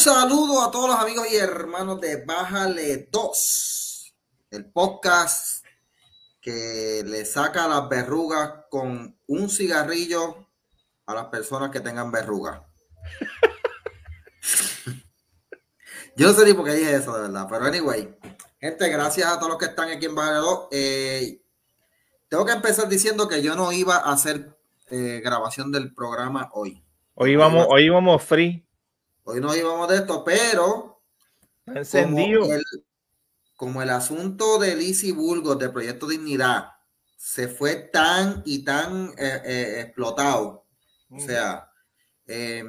Saludo a todos los amigos y hermanos de Bájale 2, el podcast que le saca las verrugas con un cigarrillo a las personas que tengan verrugas. Yo no sé ni por qué dije eso, de verdad, pero anyway, gente, gracias a todos los que están aquí en Bájale 2. Eh, tengo que empezar diciendo que yo no iba a hacer eh, grabación del programa hoy. Hoy íbamos, hoy íbamos free. Hoy no íbamos de esto, pero encendido. Como el, como el asunto de Lizzie Burgos de Proyecto Dignidad se fue tan y tan eh, eh, explotado. O sea, eh,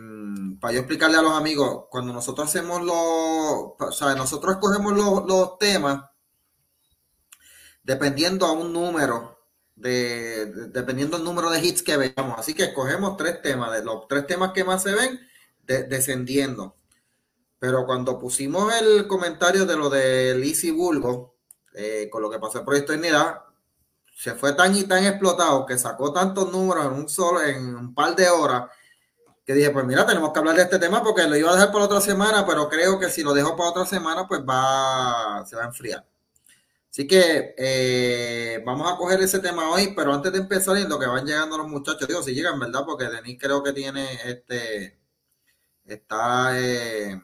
para yo explicarle a los amigos, cuando nosotros hacemos los, o sea, nosotros escogemos los, los temas dependiendo a un número de, de, dependiendo del número de hits que veamos. Así que escogemos tres temas, de los tres temas que más se ven, de, descendiendo. Pero cuando pusimos el comentario de lo de Lizzie Bulgo, eh, con lo que pasó el proyecto Unidad, se fue tan y tan explotado que sacó tantos números en un solo, en un par de horas, que dije, pues mira, tenemos que hablar de este tema porque lo iba a dejar para otra semana, pero creo que si lo dejo para otra semana, pues va, se va a enfriar. Así que eh, vamos a coger ese tema hoy, pero antes de empezar, en lo que van llegando los muchachos, digo, si llegan, ¿verdad? Porque Denis creo que tiene este, está... Eh,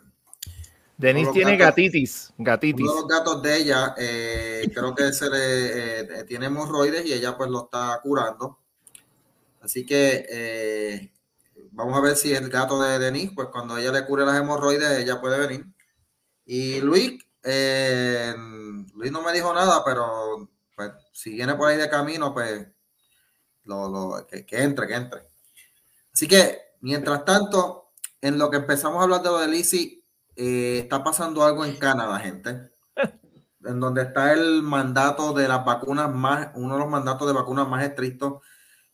Denis tiene gatos, gatitis, gatitis. Uno de los gatos de ella, eh, creo que se le eh, tiene hemorroides y ella pues lo está curando. Así que eh, vamos a ver si el gato de Denis, pues cuando ella le cure las hemorroides, ella puede venir. Y Luis, Luis no me dijo nada, pero pues, si viene por ahí de camino, pues lo, lo, que, que, entre, que entre. Así que, mientras tanto, en lo que empezamos a hablar de lo de Lizzie, eh, está pasando algo en Canadá, gente. en donde está el mandato de las vacunas más, uno de los mandatos de vacunas más estrictos,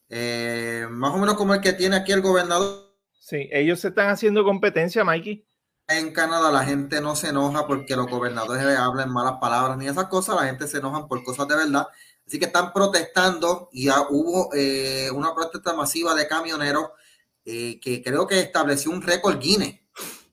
eh, más o menos como el que tiene aquí el gobernador. Sí, ellos se están haciendo competencia, Mikey en Canadá la gente no se enoja porque los gobernadores hablan malas palabras ni esas cosas, la gente se enoja por cosas de verdad. Así que están protestando y ya hubo eh, una protesta masiva de camioneros eh, que creo que estableció un récord Guinness.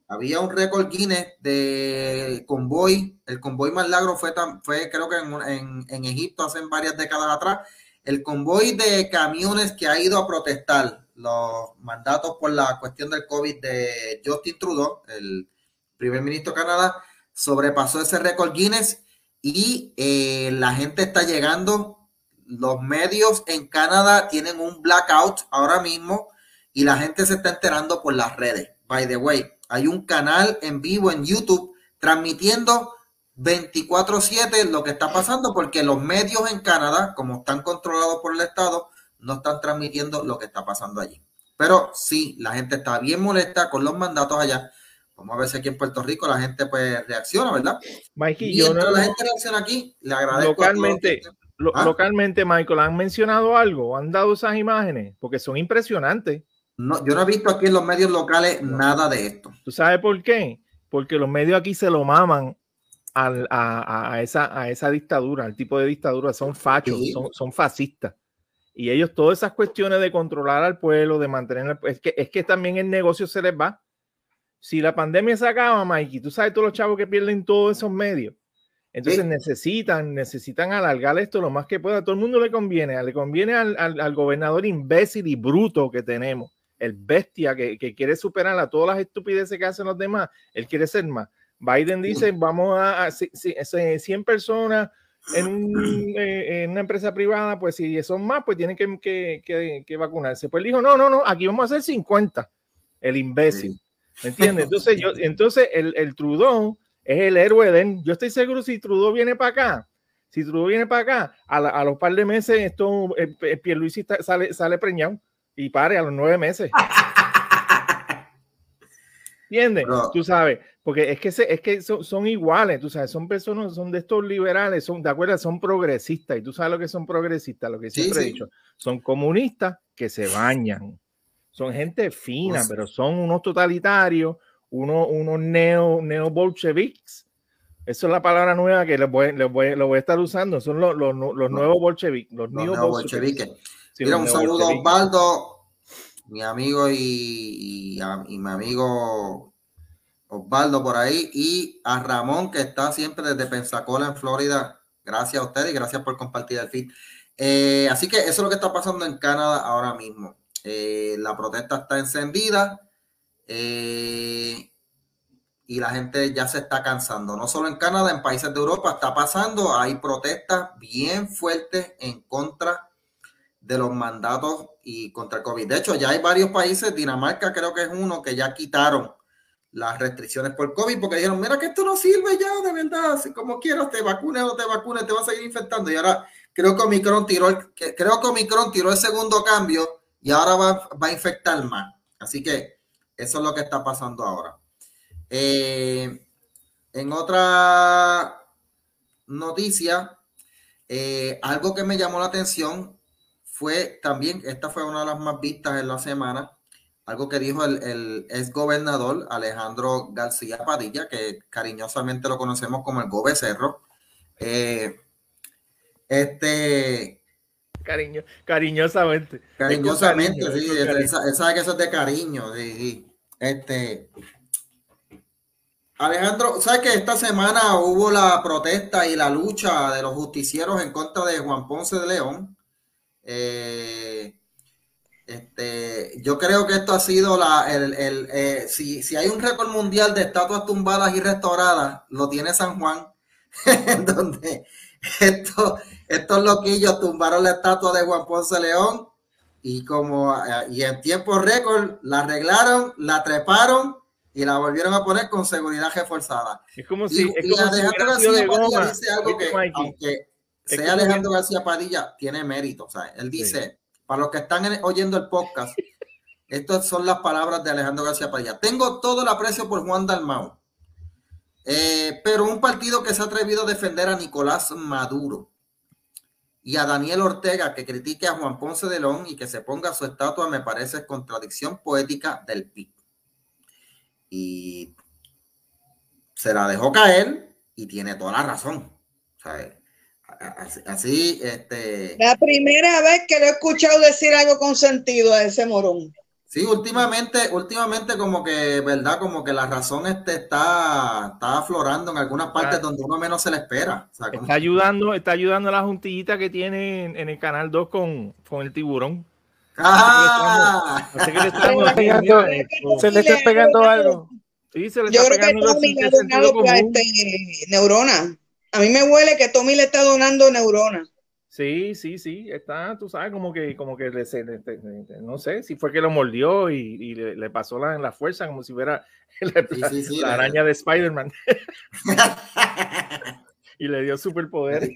Había un récord Guinness de convoy. El convoy más largo fue, fue creo que en, en, en Egipto hace varias décadas atrás. El convoy de camiones que ha ido a protestar los mandatos por la cuestión del COVID de Justin Trudeau, el primer ministro de Canadá, sobrepasó ese récord Guinness y eh, la gente está llegando. Los medios en Canadá tienen un blackout ahora mismo y la gente se está enterando por las redes. By the way, hay un canal en vivo en YouTube transmitiendo 24/7 lo que está pasando porque los medios en Canadá, como están controlados por el Estado, no están transmitiendo lo que está pasando allí. Pero sí, la gente está bien molesta con los mandatos allá. Vamos a ver si aquí en Puerto Rico la gente pues reacciona, ¿verdad? Mikey, yo no, la gente reacciona aquí, le agradezco. Localmente, lo, ¿Ah? localmente, Michael, ¿han mencionado algo? ¿Han dado esas imágenes? Porque son impresionantes. No, yo no he visto aquí en los medios locales nada de esto. ¿Tú sabes por qué? Porque los medios aquí se lo maman a, a, a, esa, a esa dictadura, al tipo de dictadura, son fachos, sí. son, son fascistas. Y ellos, todas esas cuestiones de controlar al pueblo, de mantener, es que, es que también el negocio se les va. Si la pandemia se acaba, Mikey, tú sabes todos los chavos que pierden todos esos medios. Entonces sí. necesitan, necesitan alargar esto lo más que pueda. A todo el mundo le conviene, le conviene al, al, al gobernador imbécil y bruto que tenemos, el bestia que, que, quiere superar a todas las estupideces que hacen los demás. Él quiere ser más. Biden dice, vamos a, a, a 100 personas en, un, eh, en, una empresa privada, pues si son más, pues tienen que, que, que, vacunarse. Pues dijo, no, no, no, aquí vamos a hacer 50, el imbécil. ¿Me entiendes? Entonces, yo, entonces el, el Trudeau es el héroe de Yo estoy seguro si Trudeau viene para acá, si Trudeau viene para acá, a, la, a, los par de meses esto, el, el Pierluisi sale, sale preñado y pare a los nueve meses. ¿Entiendes? No. Tú sabes, porque es que, se, es que son, son, iguales, tú sabes, son personas, son de estos liberales, son, ¿de acuerdo? Son progresistas, y tú sabes lo que son progresistas, lo que siempre sí, he dicho, son comunistas que se bañan, son gente fina, pero son unos totalitarios, unos, unos neo, neo bolcheviques, esa es la palabra nueva que les voy, les voy, lo voy a estar usando, son los, los, los nuevos bolcheviques, los, los neo bolcheviques. Sí, Mira, un saludo a Osvaldo, mi amigo y, y, y mi amigo Osvaldo por ahí y a Ramón que está siempre desde Pensacola en Florida. Gracias a ustedes y gracias por compartir el feed. Eh, así que eso es lo que está pasando en Canadá ahora mismo. Eh, la protesta está encendida eh, y la gente ya se está cansando. No solo en Canadá, en países de Europa está pasando. Hay protestas bien fuertes en contra de los mandatos y contra el COVID. De hecho, ya hay varios países, Dinamarca creo que es uno, que ya quitaron las restricciones por COVID porque dijeron, mira que esto no sirve ya, de verdad, si como quieras te vacunes o te vacunes, te vas a seguir infectando. Y ahora creo que Omicron tiró el, creo que Omicron tiró el segundo cambio y ahora va, va a infectar más. Así que eso es lo que está pasando ahora. Eh, en otra noticia, eh, algo que me llamó la atención fue también, esta fue una de las más vistas en la semana, algo que dijo el, el ex gobernador Alejandro García Padilla, que cariñosamente lo conocemos como el Gobe Cerro. Eh, este. Cariño, cariñosamente. Cariñosamente, sí. Él, sabe que eso es de cariño, sí, Este. Alejandro, ¿sabes que esta semana hubo la protesta y la lucha de los justicieros en contra de Juan Ponce de León? Eh, este, yo creo que esto ha sido la, el, el eh, si, si, hay un récord mundial de estatuas tumbadas y restauradas, lo tiene San Juan, donde estos, estos loquillos tumbaron la estatua de Juan Ponce León y como eh, y en tiempo récord la arreglaron, la treparon y la volvieron a poner con seguridad reforzada. Es como si, es como si dice algo que, aunque sea Alejandro García Padilla, tiene mérito. O sea, él dice, para los que están oyendo el podcast, estas son las palabras de Alejandro García Padilla. Tengo todo el aprecio por Juan Dalmau, eh, pero un partido que se ha atrevido a defender a Nicolás Maduro y a Daniel Ortega que critique a Juan Ponce de León y que se ponga su estatua me parece contradicción poética del PIB. Y se la dejó caer y tiene toda la razón. O sea, Así, este. La primera vez que lo he escuchado decir algo con sentido a ese morón. Sí, últimamente, últimamente como que, ¿verdad? Como que la razón este está, está aflorando en algunas partes donde uno menos se le espera. está ayudando, está ayudando a la juntillita que tiene en, el canal 2 con, con el tiburón. ¡Ah! Se le está pegando algo. Sí, se le está pegando este, neurona. A mí me huele que Tommy le está donando neuronas. Sí, sí, sí, está, tú sabes, como que, como que le, no sé, si fue que lo mordió y, le, pasó la, en la fuerza, como si fuera la, araña de Spider-Man. y le dio superpoder.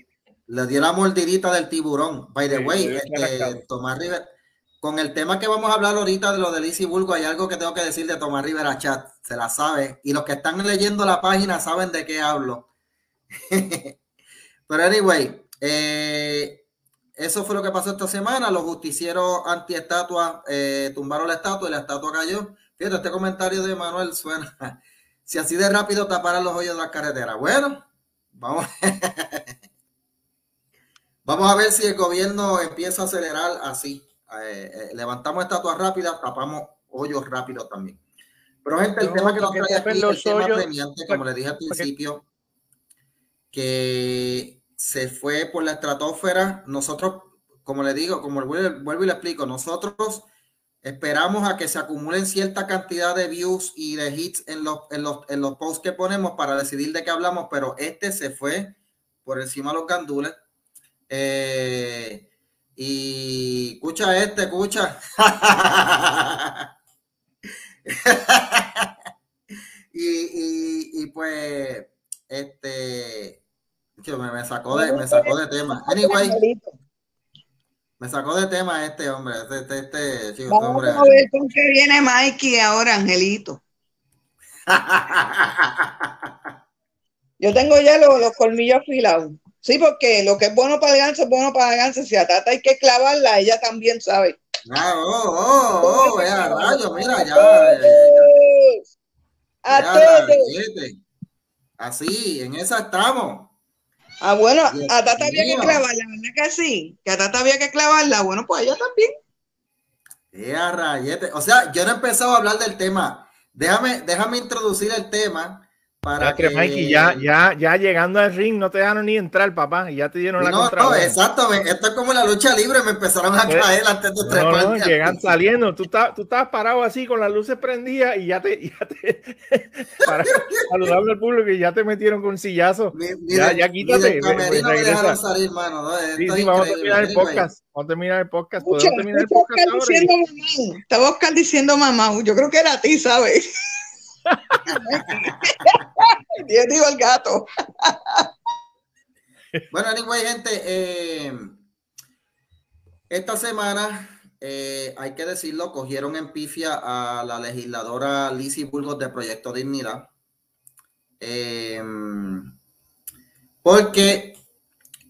Le dio la mordidita del tiburón. By the way, este, Tomás Rivera, con el tema que vamos a hablar ahorita de lo de Lizzie Bulgo, hay algo que tengo que decir de Tomás Rivera Chat, se la sabe, y los que están leyendo la página saben de qué hablo. Pero anyway, eh, eso fue lo que pasó esta semana. Los justicieros anti-estatua eh, tumbaron la estatua y la estatua cayó. Fíjate, este comentario de Manuel suena. si así de rápido taparan los hoyos de la carretera. Bueno, vamos. vamos a ver si el gobierno empieza a acelerar así. Eh, levantamos estatuas rápidas, tapamos hoyos rápidos también. Pero gente, el tema que nos trae aquí, el tema premiante, como le dije al principio, que se fue por la estratosfera. Nosotros, como le digo, como vuelvo y le explico, nosotros esperamos a que se acumulen cierta cantidad de views y de hits en los, en los, en los posts que ponemos para decidir de qué hablamos, pero este se fue por encima de los gandules. Eh, y escucha este, escucha. y, y, y, pues, este, me, sacó de, me sacó de tema. Anyway, me sacó de tema este hombre. Este, este, este chico, este hombre. a ver con qué viene Mikey ahora, Angelito. Yo tengo ya los, los, colmillos afilados. Sí, porque lo que es bueno para el ganso es bueno para el ganso. Si a Tata hay que clavarla, ella también sabe. Ah, oh, oh, oh, vea, rayo, mira, ya. ya, a todos. Así, en esa estamos. Ah, bueno, a Tata había que clavarla, ¿verdad que sí? Que a Tata había que clavarla, bueno, pues ella también. ¡Qué rayete. O sea, yo no he empezado a hablar del tema déjame, déjame introducir el tema para que, Mikey, ya, ya, ya llegando al ring no te dejaron ni entrar, papá, y ya te dieron la no, No, exacto, esto es como la lucha libre, me empezaron a caer antes de trepar. No, llegan saliendo, tú, tú estabas parado así con las luces prendidas y ya te, ya te para saludable al público y ya te metieron con un sillazo. ya, ya quítate. no me dejaron salir, mano. sí, sí, vamos a terminar el podcast. Vamos a terminar el podcast. ¿Podemos terminar el podcast ahora? Diciendo mamá. Estaba Oscar diciendo mamá. Yo creo que era a ti, ¿sabes? Yo digo el gato. bueno, anyway, gente, eh, esta semana, eh, hay que decirlo, cogieron en pifia a la legisladora Lizzie Burgos de Proyecto Dignidad. Eh, porque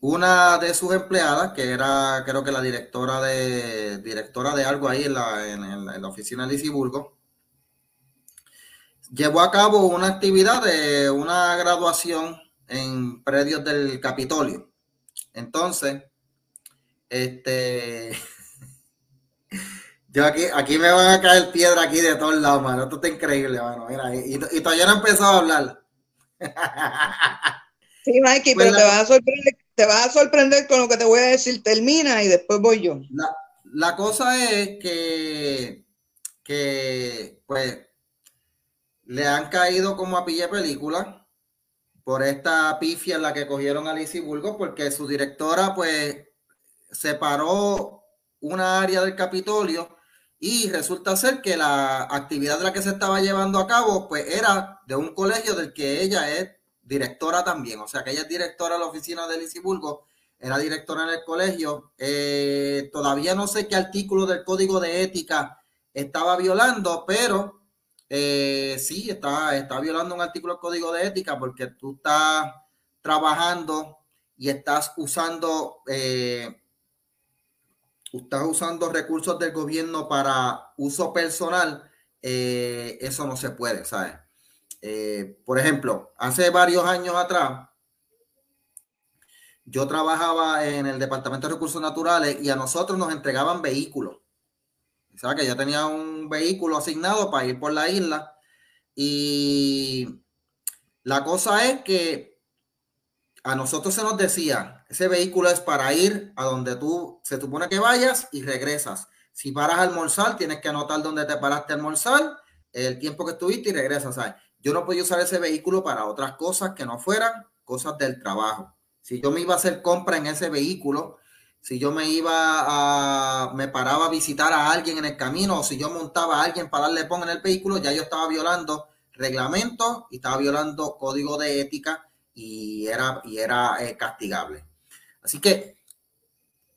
una de sus empleadas, que era creo que la directora de directora de algo ahí en la, en, la oficina de Lizzie Burgos, llevó a cabo una actividad de una graduación en predios del Capitolio. Entonces, este, yo aquí, aquí me van a caer piedra aquí de todos lados, mano. Esto está increíble, mano. Mira, y, todavía no he empezado a hablar. Sí, Mikey, pues pero te, vas a sorprender, te vas a sorprender con lo que te voy a decir. Termina y después voy yo. La, la cosa es que, que, pues, le han caído como a pille película por esta pifia en la que cogieron a Lizzie Burgos, porque su directora, pues, separó una área del Capitolio y resulta ser que la actividad de la que se estaba llevando a cabo, pues, era de un colegio del que ella es directora también. O sea, que ella es directora de la oficina de Lizzie Burgos, era directora en el colegio. Eh, todavía no sé qué artículo del código de ética estaba violando, pero eh, sí, está, está violando un artículo del código de ética porque tú estás trabajando y estás usando, eh, estás usando recursos del gobierno para uso personal, eh, eso no se puede, ¿sabes? por ejemplo, hace varios años atrás, yo trabajaba en el Departamento de Recursos Naturales y a nosotros nos entregaban vehículos o que yo tenía un vehículo asignado para ir por la isla. Y la cosa es que a nosotros se nos decía, ese vehículo es para ir a donde tú se supone que vayas y regresas. Si paras a almorzar, tienes que anotar dónde te paraste a almorzar, el tiempo que estuviste y regresas. ¿sabes? Yo no podía usar ese vehículo para otras cosas que no fueran cosas del trabajo. Si yo me iba a hacer compra en ese vehículo, si yo me iba a, me paraba a visitar a alguien en el camino, o si yo montaba a alguien para darle pon en el vehículo, ya yo estaba violando reglamentos y estaba violando código de ética y era, y era eh, castigable. Así que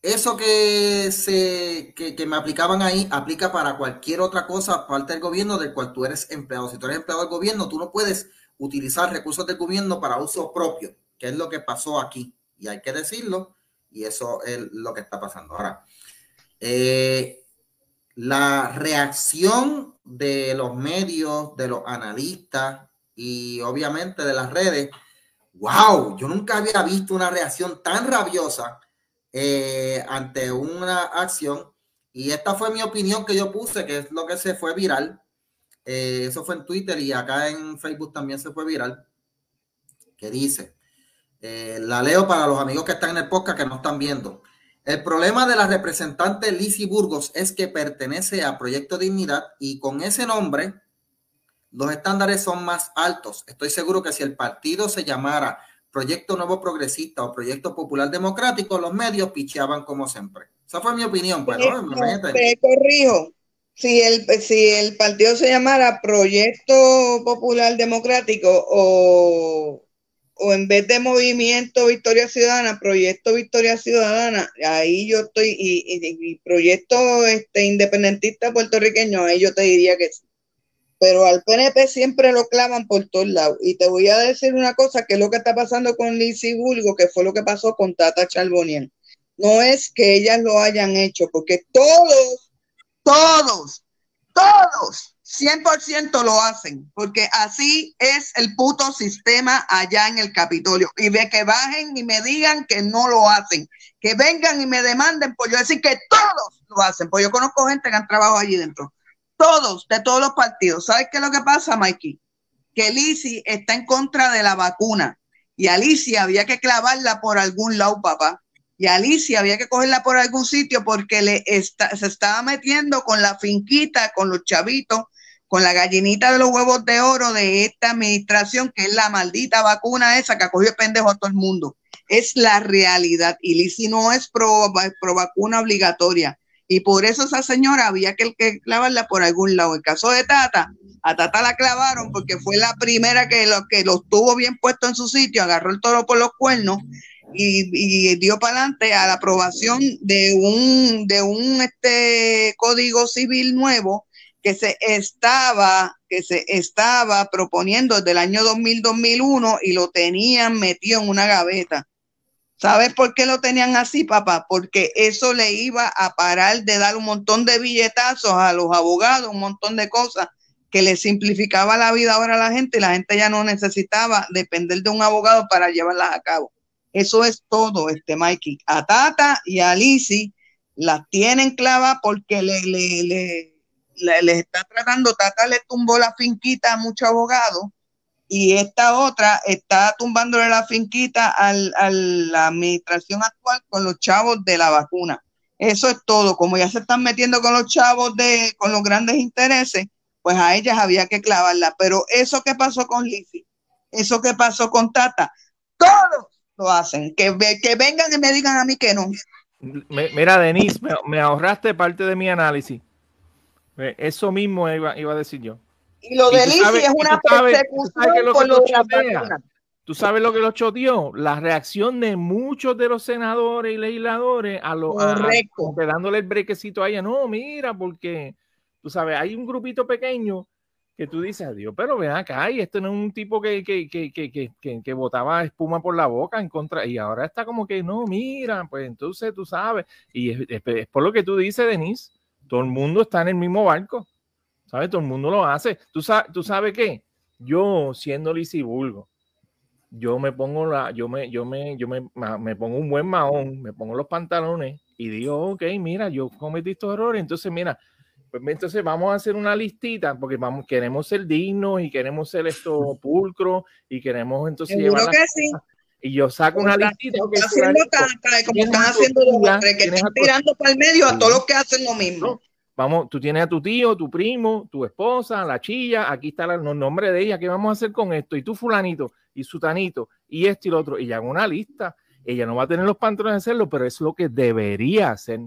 eso que, se, que, que, me aplicaban ahí aplica para cualquier otra cosa parte del gobierno del cual tú eres empleado. Si tú eres empleado del gobierno, tú no puedes utilizar recursos del gobierno para uso propio, que es lo que pasó aquí. Y hay que decirlo, y eso es lo que está pasando. Ahora, eh, la reacción de los medios, de los analistas y obviamente de las redes, wow, yo nunca había visto una reacción tan rabiosa eh, ante una acción. Y esta fue mi opinión que yo puse, que es lo que se fue viral. Eh, eso fue en Twitter y acá en Facebook también se fue viral. Que dice, eh, la leo para los amigos que están en el podcast que no están viendo. El problema de la representante Lizzie Burgos es que pertenece a Proyecto Dignidad y con ese nombre los estándares son más altos. Estoy seguro que si el partido se llamara Proyecto Nuevo Progresista o Proyecto Popular Democrático, los medios picheaban como siempre. Esa fue mi opinión. Pues, te corrijo. Si el, si el partido se llamara Proyecto Popular Democrático o o en vez de Movimiento Victoria Ciudadana, Proyecto Victoria Ciudadana, ahí yo estoy, y, Proyecto este, Independentista Puertorriqueño, ahí yo te diría que sí. Pero al PNP siempre lo clavan por todos lados. Y te voy a decir una cosa, que es lo que está pasando con Lizzie Bulgo, que fue lo que pasó con Tata Charboniel. No es que ellas lo hayan hecho, porque todos, todos, todos 100% lo hacen, porque así es el puto sistema allá en el Capitolio. Y de que bajen y me digan que no lo hacen, que vengan y me demanden, pues yo decir que todos lo hacen, pues yo conozco gente que han trabajado allí dentro. todos, de todos los partidos. ¿Sabes qué es lo que pasa, Mikey? Que Lisi está en contra de la vacuna y Alicia había que clavarla por algún lado, papá. Y Alicia había que cogerla por algún sitio porque le se estaba metiendo con la finquita, con los chavitos, con la gallinita de los huevos de oro de esta administración, que es la maldita vacuna esa que ha cogido pendejo a todo el mundo. Es la realidad. Y Lisi no es pro, vacuna obligatoria. Y por eso esa señora había que, clavarla por algún lado. El caso de Tata, a Tata la clavaron porque fue la primera que lo, que lo tuvo bien puesto en su sitio, agarró el toro por los cuernos y, dio para adelante a la aprobación de un, de un este, código civil nuevo que se estaba, que se estaba proponiendo desde el año 2000-2001 y lo tenían metido en una gaveta. ¿Sabes por qué lo tenían así, papá? Porque eso le iba a parar de dar un montón de billetazos a los abogados, un montón de cosas que le simplificaba la vida ahora a la gente y la gente ya no necesitaba depender de un abogado para llevarlas a cabo. Eso es todo, este Mikey. A Tata y a Lizzie las tienen clava porque le, le, está tratando, Tata le tumbó la finquita a muchos abogados y esta otra está tumbándole la finquita a la administración actual con los chavos de la vacuna. Eso es todo. Como ya se están metiendo con los chavos de, con los grandes intereses, pues a ellas había que clavarla. Pero eso que pasó con Lizzie, eso que pasó con Tata, todos lo hacen. Que, que vengan y me digan a mí que no. Mira, Denise, me, ahorraste parte de mi análisis. Eso mismo iba, iba a decir yo. Y lo de es una persecución por lo Tú sabes lo que lo choteó, la reacción de muchos de los senadores y legisladores a los dándole el brequecito a ella. No, mira, porque tú sabes, hay un grupito pequeño que tú dices, adiós, pero ven acá, y este no es un tipo que, que, que, que, que botaba espuma por la boca en contra, y ahora está como que, no, mira, pues entonces tú sabes, y es, es por lo que tú dices, Denise, todo el mundo está en el mismo barco. ¿Sabes? Todo el mundo lo hace. ¿Tú, sabes, ¿Tú sabes qué? Yo, siendo lisibulgo, yo me pongo la, yo me, yo me, yo me, me pongo un buen mahón, me pongo los pantalones y digo, ok, mira, yo cometí estos errores, entonces mira, pues entonces vamos a hacer una listita porque vamos, queremos ser dignos y queremos ser esto pulcro y queremos entonces llevar que sí. Y yo saco una listita como están haciendo los que están tirando para el medio a todos los que hacen lo mismo. Vamos, tú tienes a tu tío, tu primo, tu esposa, la chilla, aquí está el nombre de ella, ¿qué vamos a hacer con esto? Y tú fulanito, y sutanito, y esto y lo otro, y ya en una lista, ella no va a tener los pantalones de hacerlo, pero es lo que debería hacer.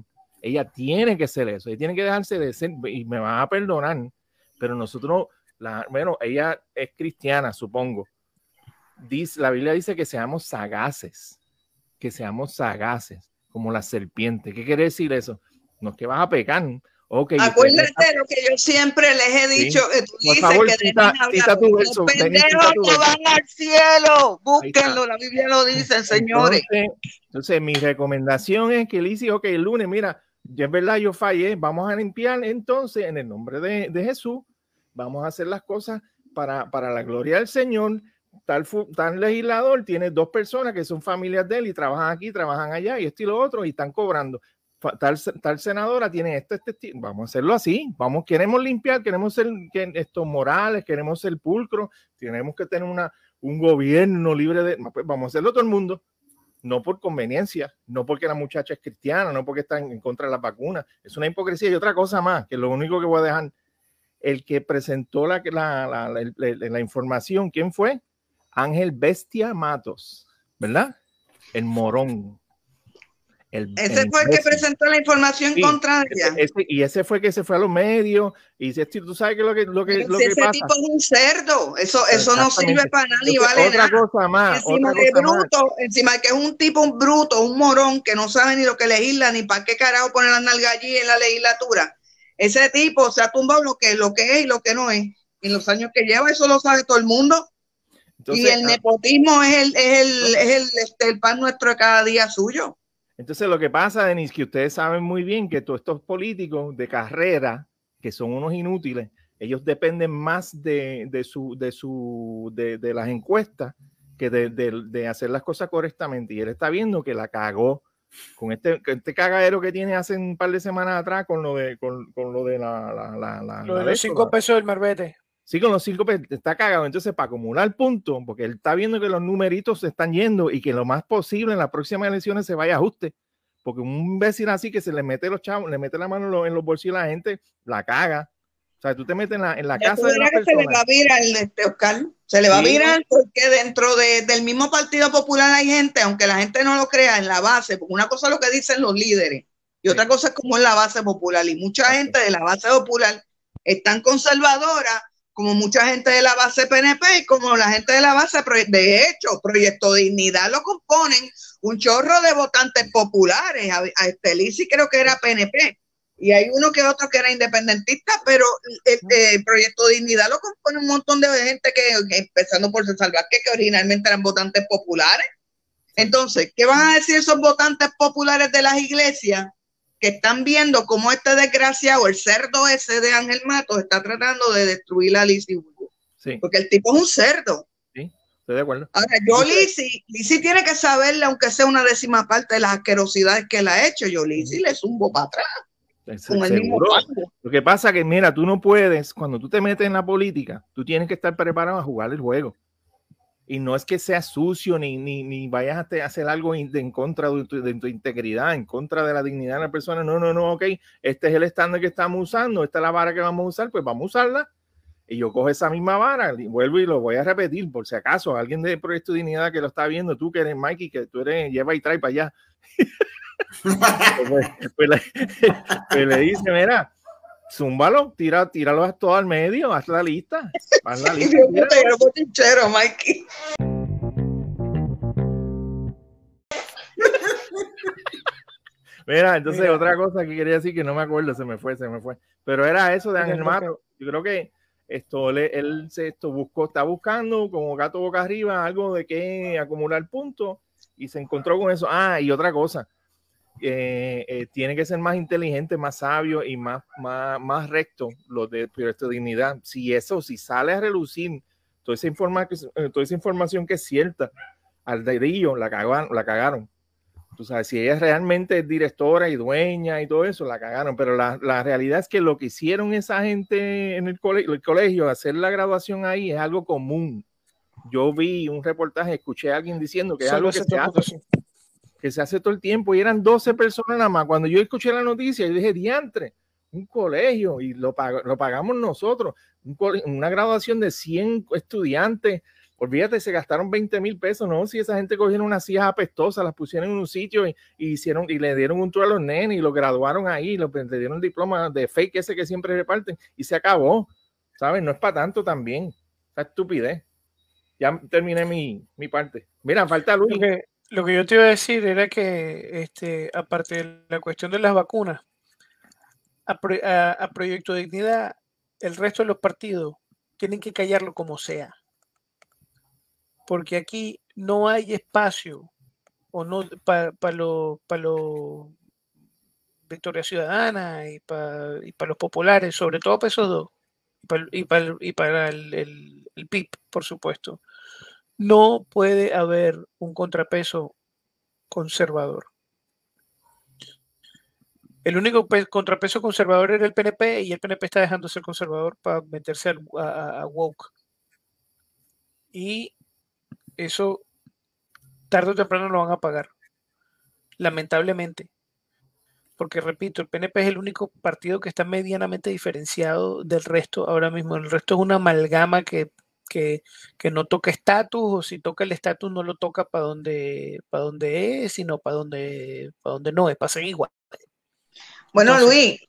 Ella tiene que ser eso, ella tiene que dejarse de ser, y me van a perdonar, pero nosotros, la, bueno, ella es cristiana, supongo. Dice, la Biblia dice que seamos sagaces, que seamos sagaces, como la serpiente. ¿Qué quiere decir eso? No es que vas a pecar, Acuérdate de lo que yo siempre les he dicho. Tú dices que los pendejos que van al cielo. Búsquenlo, la Biblia lo dice, señores. Entonces, mi recomendación es que dice, ok, el lunes, mira, ya es verdad, yo fallé, vamos a limpiar entonces en el nombre de, de Jesús, vamos a hacer las cosas para, para la gloria del Señor. Tal, tal legislador tiene dos personas que son familias de él y trabajan aquí, trabajan allá y esto y lo otro y están cobrando tal, senadora tiene esto, este, vamos a hacerlo así, vamos, queremos limpiar, queremos ser estos morales, queremos ser pulcro, tenemos que tener una, un gobierno libre de, pues vamos a hacerlo todo el mundo, no por conveniencia, no porque la muchacha es cristiana, no porque está en, contra de las vacunas, es una hipocresía y otra cosa más, que lo único que voy a dejar, el que presentó la, la, la, la información, ¿quién fue? Ángel Bestia Matos, ¿verdad? El morón ese fue el que presentó la información contraria. y ese fue que se fue a los medios y dice, tú sabes que lo que, lo que, lo ese tipo es un cerdo, eso, eso no sirve para nada ni vale otra Cosa más, encima de bruto, encima que es un tipo un bruto, un morón que no sabe ni lo que legisla ni para qué carajo poner la nalga allí en la legislatura. Ese tipo se ha tumbado lo que, lo que es y lo que no es. En los años que lleva, eso lo sabe todo el mundo. Y el ah, nepotismo es el, es el, es el, este, el pan nuestro de cada día suyo. Entonces lo que pasa, Denis, que ustedes saben muy bien que todos estos políticos de carrera, que son unos inútiles, ellos dependen más de, de su, de, su, de, las encuestas que de, de, hacer las cosas correctamente. Y él está viendo que la cagó con este, este cagadero que tiene hace un par de semanas atrás con lo de, con, con lo de la, la, la, lo de los cinco pesos del marbete. Sí, con los cinco está cagado. Entonces, para acumular puntos, porque él está viendo que los numeritos se están yendo y que lo más posible en las próximas elecciones se vaya a ajuste. Porque un imbécil así que se le mete los chavos, le mete la mano en los bolsillos a la gente, la caga. O sea, tú te metes en la, en la casa de la Se le va a virar, este Oscar. Se le va a virar porque dentro de, del mismo Partido Popular hay gente, aunque la gente no lo crea, en la base, porque una cosa es lo que dicen los líderes y otra cosa es como es la base popular. Y mucha gente de la base popular es tan conservadora como mucha gente de la base PNP y como la gente de la base, de hecho, Proyecto Dignidad lo componen un chorro de votantes populares. A, a Estelisi creo que era PNP y hay uno que otro que era independentista, pero el, Proyecto Dignidad lo compone un montón de gente que, empezando por César Vázquez, que originalmente eran votantes populares. Entonces, ¿qué van a decir esos votantes populares de las iglesias que están viendo cómo este desgraciado, el cerdo ese de Ángel Matos, está tratando de destruir a Lizzie Sí. Porque el tipo es un cerdo. Sí, estoy de acuerdo. Ahora, yo, Lizzie, Lizzie tiene que saberle, aunque sea una décima parte de las asquerosidades que él ha hecho. Yo, Lizzie, le zumbo para atrás. Lo que pasa que, mira, tú no puedes, cuando tú te metes en la política, tú tienes que estar preparado a jugar el juego. Y no es que sea sucio ni, ni, ni vayas a hacer algo en contra de tu, de tu, integridad, en contra de la dignidad de la persona. No, no, no, ok, este es el estándar que estamos usando, esta es la vara que vamos a usar, pues vamos a usarla. Y yo cojo esa misma vara y vuelvo y lo voy a repetir, por si acaso alguien de Proyecto Dignidad que lo está viendo, tú que eres Mikey, que tú eres, lleva y trae para allá. Pues, pues, pues, le, dice, mira, zúmbalo, tira, tíralo todo al medio, haz la lista. Haz la lista Mikey. Mira, entonces otra cosa que quería decir que no me acuerdo, se me fue, se me fue. Pero era eso de Ángel Mato. Yo creo que esto él se esto buscó, está buscando como gato boca arriba algo de que acumular puntos y se encontró con eso. Ah, y otra cosa, eh, eh, tiene que ser más inteligente, más sabio y más, más, más recto lo de Proyecto Dignidad. Si eso, si sale a relucir toda esa, informa eh, toda esa información que es cierta, al dedillo la cagaron, la cagaron. Tú sabes, si ella realmente es directora y dueña y todo eso, la cagaron. Pero la, la realidad es que lo que hicieron esa gente en el, el colegio, hacer la graduación ahí, es algo común. Yo vi un reportaje, escuché a alguien diciendo que es algo que se hace que se hace todo el tiempo y eran 12 personas nada más. Cuando yo escuché la noticia, yo dije, diantre, un colegio y lo, lo pagamos nosotros, una graduación de 100 estudiantes. Olvídate, se gastaron 20 mil pesos, ¿no? Si esa gente cogieron unas sillas apestosas, las pusieron en un sitio y, hicieron y le dieron un tour a los nenes y lo graduaron ahí, lo, le dieron el diploma de fake ese que siempre reparten y se acabó, ¿sabes? No es para tanto también. Esa estupidez. Ya terminé mi, mi parte. Mira, falta Luis. Lo que yo te iba a decir era que, este, aparte de la cuestión de las vacunas, a, Proyecto Dignidad, el resto de los partidos tienen que callarlo como sea. Porque aquí no hay espacio o no para los Victoria Ciudadana y para los populares, sobre todo para esos dos, y para, el, el PIB, por supuesto no puede haber un contrapeso conservador. El único contrapeso conservador era el PNP y el PNP está dejando de ser conservador para meterse a, woke. Y eso tarde o temprano lo van a pagar. Lamentablemente. Porque repito, el PNP es el único partido que está medianamente diferenciado del resto ahora mismo. El resto es una amalgama que que, no toca estatus, o si toca el estatus no lo toca para donde, para donde es, sino para donde, para donde no es, pasan igual. Bueno, Luis,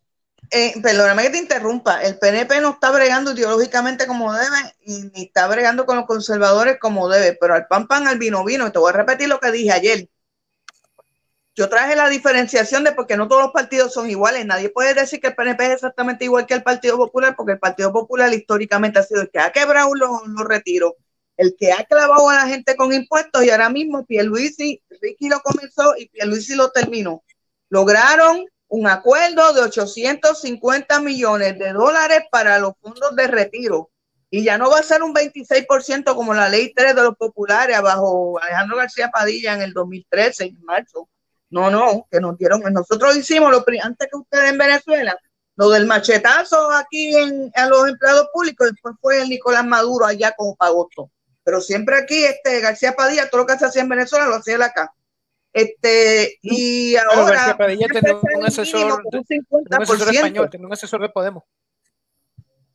eh, perdóname que te interrumpa, el PNP no está bregando ideológicamente como debe y ni está bregando con los conservadores como debe, pero al pan pan, al vino vino, y te voy a repetir lo que dije ayer. Yo traje la diferenciación de porque no todos los partidos son iguales. Nadie puede decir que el PNP es exactamente igual que el Partido Popular, porque el Partido Popular históricamente ha sido el que ha quebrado los, los retiros, el que ha clavado a la gente con impuestos y ahora mismo Pierluisi, Ricky lo comenzó y Pierluisi lo terminó. Lograron un acuerdo de 850 millones de dólares para los fondos de retiro. Y ya no va a ser un 26% como la ley 3 de los populares bajo Alejandro García Padilla en el 2013, en marzo No, no, que nos dieron, nosotros hicimos lo antes que ustedes en Venezuela, lo del machetazo aquí en, a los empleados públicos, después fue el Nicolás Maduro allá como pagosto. Pero siempre aquí, este García Padilla, todo lo que se hacía en Venezuela lo hacía él acá. Este, y ahora. García Padilla tiene un asesor, un, 50%. un asesor español, un asesor de Podemos.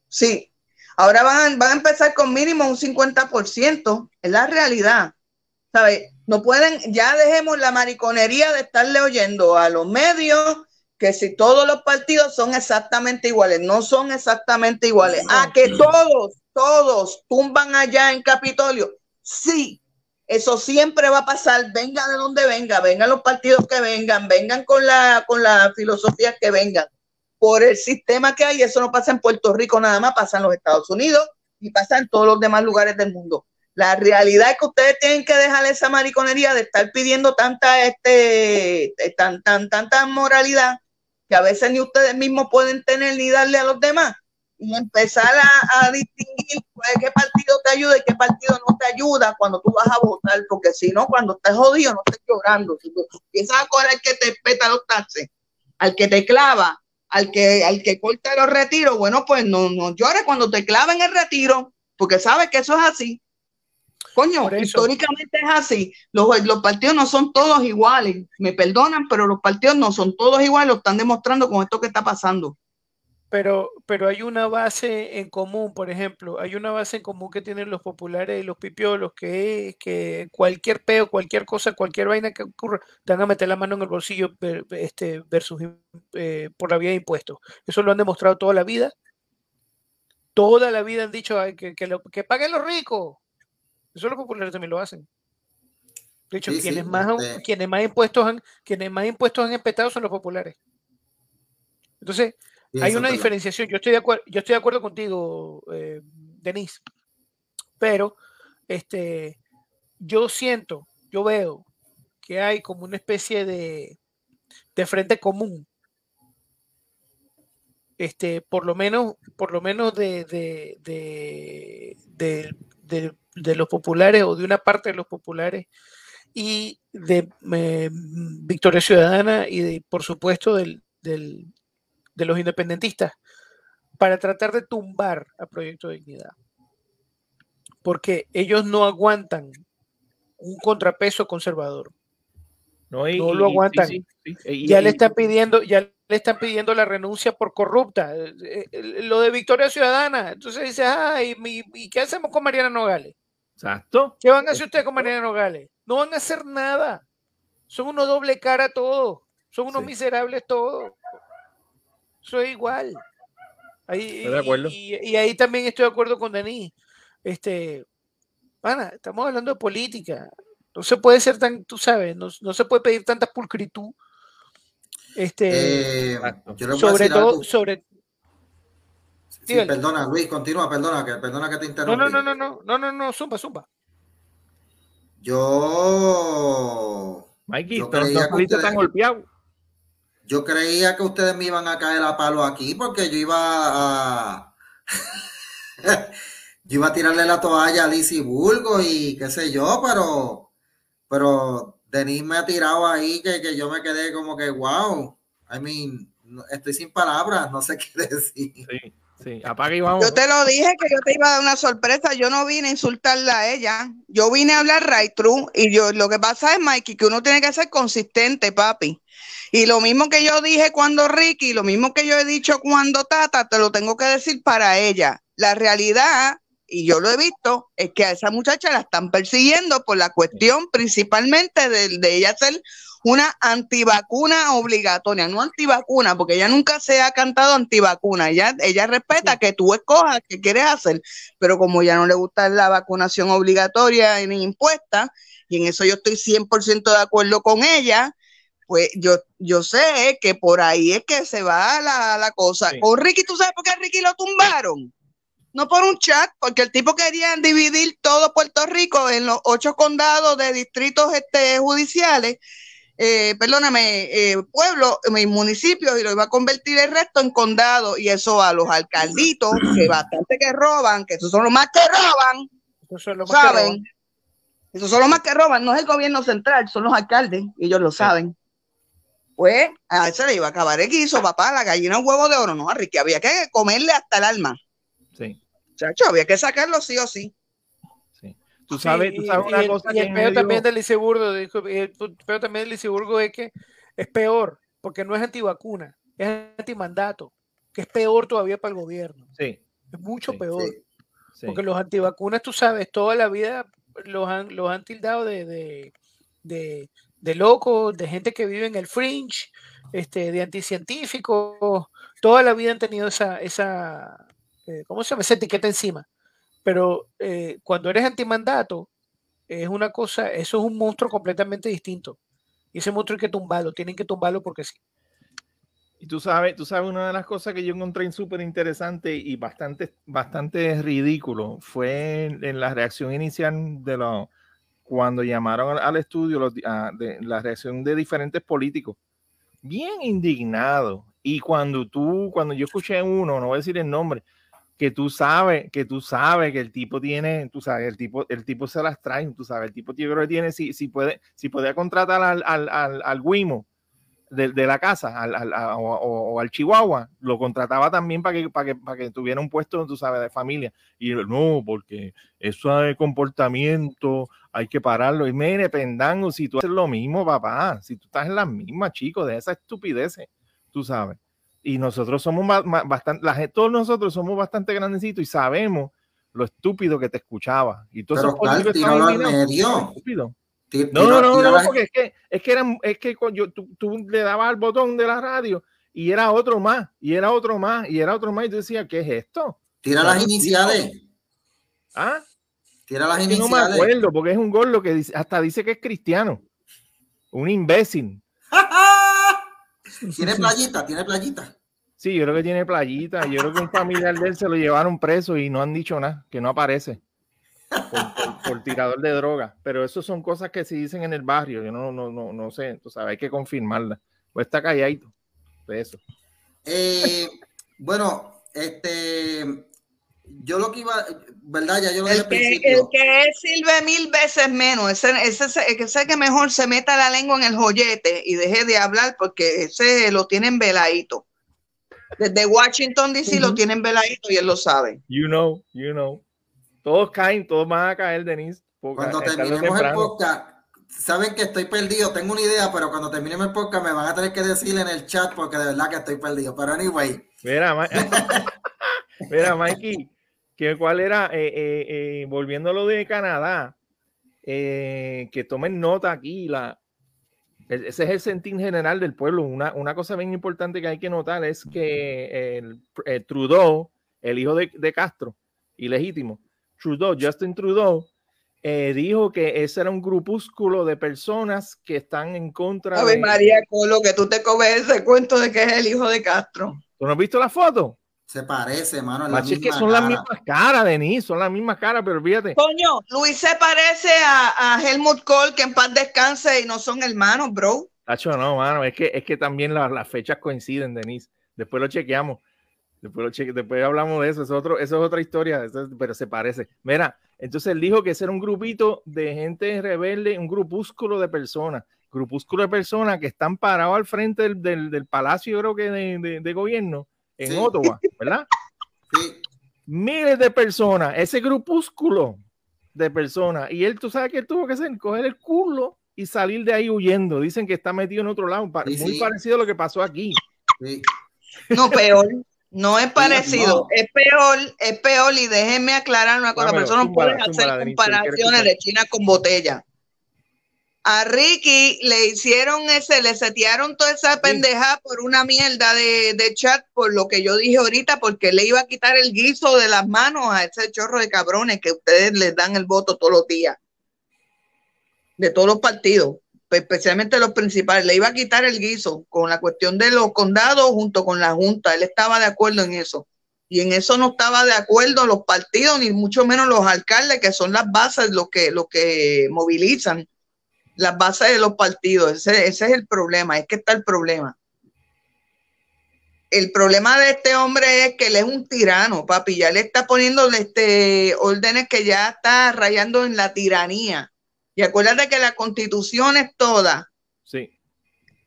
Sí, ahora van, van a empezar con mínimo un 50%, es la realidad. ¿Sabes? No pueden, ya dejemos la mariconería de estarle oyendo a los medios que si todos los partidos son exactamente iguales, no son exactamente iguales. A que todos, todos tumban allá en Capitolio. Sí, eso siempre va a pasar, venga de donde venga, vengan los partidos que vengan, vengan con la, con la filosofía que vengan. Por el sistema que hay, eso no pasa en Puerto Rico nada más, pasa en los Estados Unidos y pasa en todos los demás lugares del mundo. La realidad es que ustedes tienen que dejar esa mariconería de estar pidiendo tanta, este, tan, tan, tanta moralidad que a veces ni ustedes mismos pueden tener ni darle a los demás y empezar a, distinguir pues, qué partido te ayuda y qué partido no te ayuda cuando tú vas a votar, porque si no, cuando estás jodido, no estés llorando. Si tú empiezas a correr al que te peta los taxes, al que te clava, al que, al que corta los retiros, bueno, pues no, no llores cuando te claven el retiro, porque sabes que eso es así. Coño, históricamente es así. Los, los, partidos no son todos iguales. Me perdonan, pero los partidos no son todos iguales. Lo están demostrando con esto que está pasando. Pero, pero hay una base en común, por ejemplo, hay una base en común que tienen los populares y los pipiolos, que es que cualquier peo, cualquier cosa, cualquier vaina que ocurra, te van a meter la mano en el bolsillo este, versus eh, por la vía de impuestos. Eso lo han demostrado toda la vida. Toda la vida han dicho que, que, que paguen los ricos. Eso los populares también lo hacen. De hecho, quienes, más, este quienes, más impuestos han, quienes más impuestos han empezado son los populares. Entonces, hay una diferenciación. Yo estoy de acuerdo, yo estoy de acuerdo contigo, eh, Denise. Pero este, yo siento, yo veo que hay como una especie de, de frente común. Este, por lo menos, por lo menos de, de, de de los populares o de una parte de los populares y de eh, Victoria Ciudadana y de, por supuesto del, de los independentistas para tratar de tumbar a Proyecto de Dignidad. Porque ellos no aguantan un contrapeso conservador. No, lo aguantan. ya le están pidiendo, ya le están pidiendo la renuncia por corrupta. Eh, eh, lo de Victoria Ciudadana. Entonces dice, ay, ¿y qué hacemos con Mariana Nogales? Exacto. ¿Qué van a hacer ustedes con Mariana Nogales? No van a hacer nada. Son unos doble cara todos. Son unos miserables todos. Soy igual. Ahí, de acuerdo. Y, ahí también estoy de acuerdo con Denis. Este, pana, estamos hablando de política. No se puede ser tan, tú sabes, no, se puede pedir tanta pulcritud. Este, eh, sobre todo, sobre, Sí, perdona, Luis, continúa, perdona que, perdona que te interrumpa. No, no, no, no, no, no, no, zumba, zumba. Yo. Mikey, yo pero creía que ustedes, tan golpeado. Yo creía que ustedes me iban a caer a palo aquí porque yo iba a. yo iba a tirarle la toalla a Lizzie Bulgo y qué sé yo, pero. Pero Denis me ha tirado ahí que, que yo me quedé como que, wow. I mean, estoy sin palabras, no sé qué decir. Sí. Sí, apaga y vamos. Yo te lo dije que yo te iba a dar una sorpresa. Yo no vine a insultarla a ella. Yo vine a hablar right true. Y yo lo que pasa es, Mikey, que uno tiene que ser consistente, papi. Y lo mismo que yo dije cuando Ricky, lo mismo que yo he dicho cuando Tata, te lo tengo que decir para ella. La realidad, y yo lo he visto, es que a esa muchacha la están persiguiendo por la cuestión principalmente de, de ella ser una antivacuna obligatoria, no antivacuna, porque ella nunca se ha cantado antivacuna, ella, ella respeta que tú escojas qué quieres hacer, pero como ya no le gusta la vacunación obligatoria ni impuesta, y en eso yo estoy 100% de acuerdo con ella, pues yo, yo sé que por ahí es que se va la, la cosa. Con Ricky, ¿tú sabes por qué Ricky lo tumbaron? No por un chat, porque el tipo quería dividir todo Puerto Rico en los ocho condados de distritos este, judiciales eh, perdóname, eh, pueblos, eh, municipios y lo iba a convertir el resto en condado y eso a los alcalditos, que bastante que roban, que esos son los más que roban, son los ¿saben? Esos son los más que roban, no es el gobierno central, son los alcaldes, y ellos lo saben. Pues a ese le iba a acabar el guiso, papá, la gallina un huevo de oro, no, a Ricky, había que comerle hasta el alma. Sí. Chacho, había que sacarlo sí o sí. Sí. Tú sabes, tú sabes y, una y cosa el, que y el peor también del Liceburgo, el peor también del Liceburgo es que es peor, porque no es antivacuna, es antimandato, que es peor todavía para el gobierno. Sí. Es mucho Sí, peor. Sí. Porque los antivacunas, tú sabes, toda la vida los han, los han tildado de, de, de, de locos, de gente que vive en el fringe, este, de anticientíficos. Toda la vida han tenido esa, esa eh, ¿cómo se llama? Esa etiqueta encima. Pero eh, cuando eres antimandato, es una cosa, eso es un monstruo completamente distinto. Y ese monstruo hay que tumbarlo, tienen que tumbarlo porque sí. Y tú sabes, tú sabes, una de las cosas que yo encontré súper interesante y bastante, bastante ridículo fue en, en la reacción inicial de los cuando llamaron al, estudio los, la reacción de diferentes políticos. Bien indignado. Y cuando tú, cuando yo escuché uno, no voy a decir el nombre, que tú sabes, que tú sabes que el tipo tiene, tú sabes, el tipo, el tipo se las trae, tú sabes, el tipo yo creo que tiene, si, si puede, si puede contratar al, al, al, al Wimo de, la casa al, al, o, al Chihuahua, lo contrataba también para que, para que, para que tuviera un puesto, tú sabes, de familia. Y no, porque eso de comportamiento hay que pararlo. Y mire, pendango, si tú haces lo mismo, papá, si tú estás en las mismas, chicos, de esa estupidez, tú sabes. Y nosotros somos bastante, la todos nosotros somos bastante grandecitos y sabemos lo estúpido que te escuchaba. Y todos esos claro, al medio. Estúpido. No, no, no, no, porque es que, es que, eran, es que yo, tú, tú, le dabas al botón de la radio y era otro más, y era otro más, y era otro más, y tú decías, ¿qué es esto? Tira las iniciales. ¿Ah? Tira las es iniciales. No me acuerdo, porque es un gordo que dice, hasta dice que es cristiano. Un imbécil. Tiene playita, tiene playita. Sí, yo creo que tiene playita. Yo creo que un familiar de él se lo llevaron preso y no han dicho nada, que no aparece. Por, por, por, tirador de droga, pero eso son cosas que se dicen en el barrio, yo no, no, no, no sé, hay que confirmarla. O está calladito de eso. Eh, bueno, este, yo lo que iba, ¿verdad? Ya yo lo el que, el que sirve mil veces menos, ese, ese, ese que mejor se meta la lengua en el joyete y deje de hablar porque ese lo tienen veladito. Desde Washington DC uh -huh. lo tienen veladito y él lo sabe. You know, you know todos caen, todos van a caer, Denise. Cuando terminemos el podcast, saben que estoy perdido, tengo una idea, pero cuando terminemos el podcast me van a tener que decir en el chat porque de verdad que estoy perdido. Pero anyway. Mira, Mira Mikey, que cuál era, eh, eh, eh, volviendo a lo de Canadá, eh, que tomen nota aquí, la, ese es el sentir general del pueblo. Una, una cosa bien importante que hay que notar es que el, el Trudeau, el hijo de, de Castro, ilegítimo, Trudeau, Justin Trudeau, eh, dijo que ese era un grupúsculo de personas que están en contra a ver, de... María Colo, que tú te comes ese cuento de que es el hijo de Castro. ¿Tú no has visto la foto? Se parece, mano. La es que son cara. las mismas caras, Denise, son las mismas caras, pero fíjate. Coño, Luis se parece a, a Helmut Kohl, que en paz descanse y no son hermanos, bro. Tacho, no, mano, es que, es que también la, las fechas coinciden, Denise. Después lo chequeamos. Después, lo cheque, después hablamos de eso, es, otro, eso es otra historia, eso es, pero se parece. Mira, entonces él dijo que ese era un grupito de gente rebelde, un grupúsculo de personas, grupúsculo de personas que están parados al frente del, del, del palacio, yo creo que de, de, de gobierno, en sí. Ottawa, ¿verdad? Sí. Miles de personas, ese grupúsculo de personas, y él, tú sabes que él tuvo que hacer, coger el culo y salir de ahí huyendo. Dicen que está metido en otro lado, sí, muy sí. parecido a lo que pasó aquí. No, peor. No es parecido, no. es peor, es peor y déjenme aclarar una cosa, eso no pueden hacer comparaciones de China con botella. A Ricky le hicieron ese, le setearon toda esa pendeja por una mierda de, de, chat, por lo que yo dije ahorita, porque le iba a quitar el guiso de las manos a ese chorro de cabrones que ustedes les dan el voto todos los días. De todos los partidos especialmente los principales, le iba a quitar el guiso con la cuestión de los condados junto con la Junta. Él estaba de acuerdo en eso. Y en eso no estaba de acuerdo los partidos, ni mucho menos los alcaldes, que son las bases, lo que, lo que movilizan, las bases de los partidos. Ese, ese es el problema, es que está el problema. El problema de este hombre es que él es un tirano, papi. Ya le está poniendo este, órdenes que ya está rayando en la tiranía. Y acuérdate que la constitución es toda. Sí.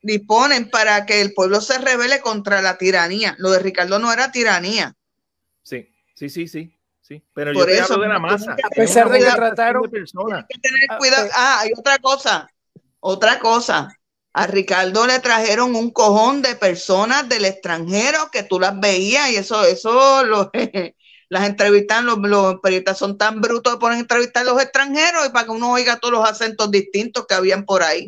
disponen para que el pueblo se revele contra la tiranía. Lo de Ricardo no era tiranía. Sí, sí, sí, sí. Sí, pero Por yo eso, de la masa. A pesar de que trataron de personas. Hay que tener cuidado. Ah, hay otra cosa. Otra cosa. A Ricardo le trajeron un cojón de personas del extranjero que tú las veías y eso, eso lo, las entrevistan, los, los, periodistas son tan brutos de poner entrevistar a los extranjeros y para que uno oiga todos los acentos distintos que habían por ahí.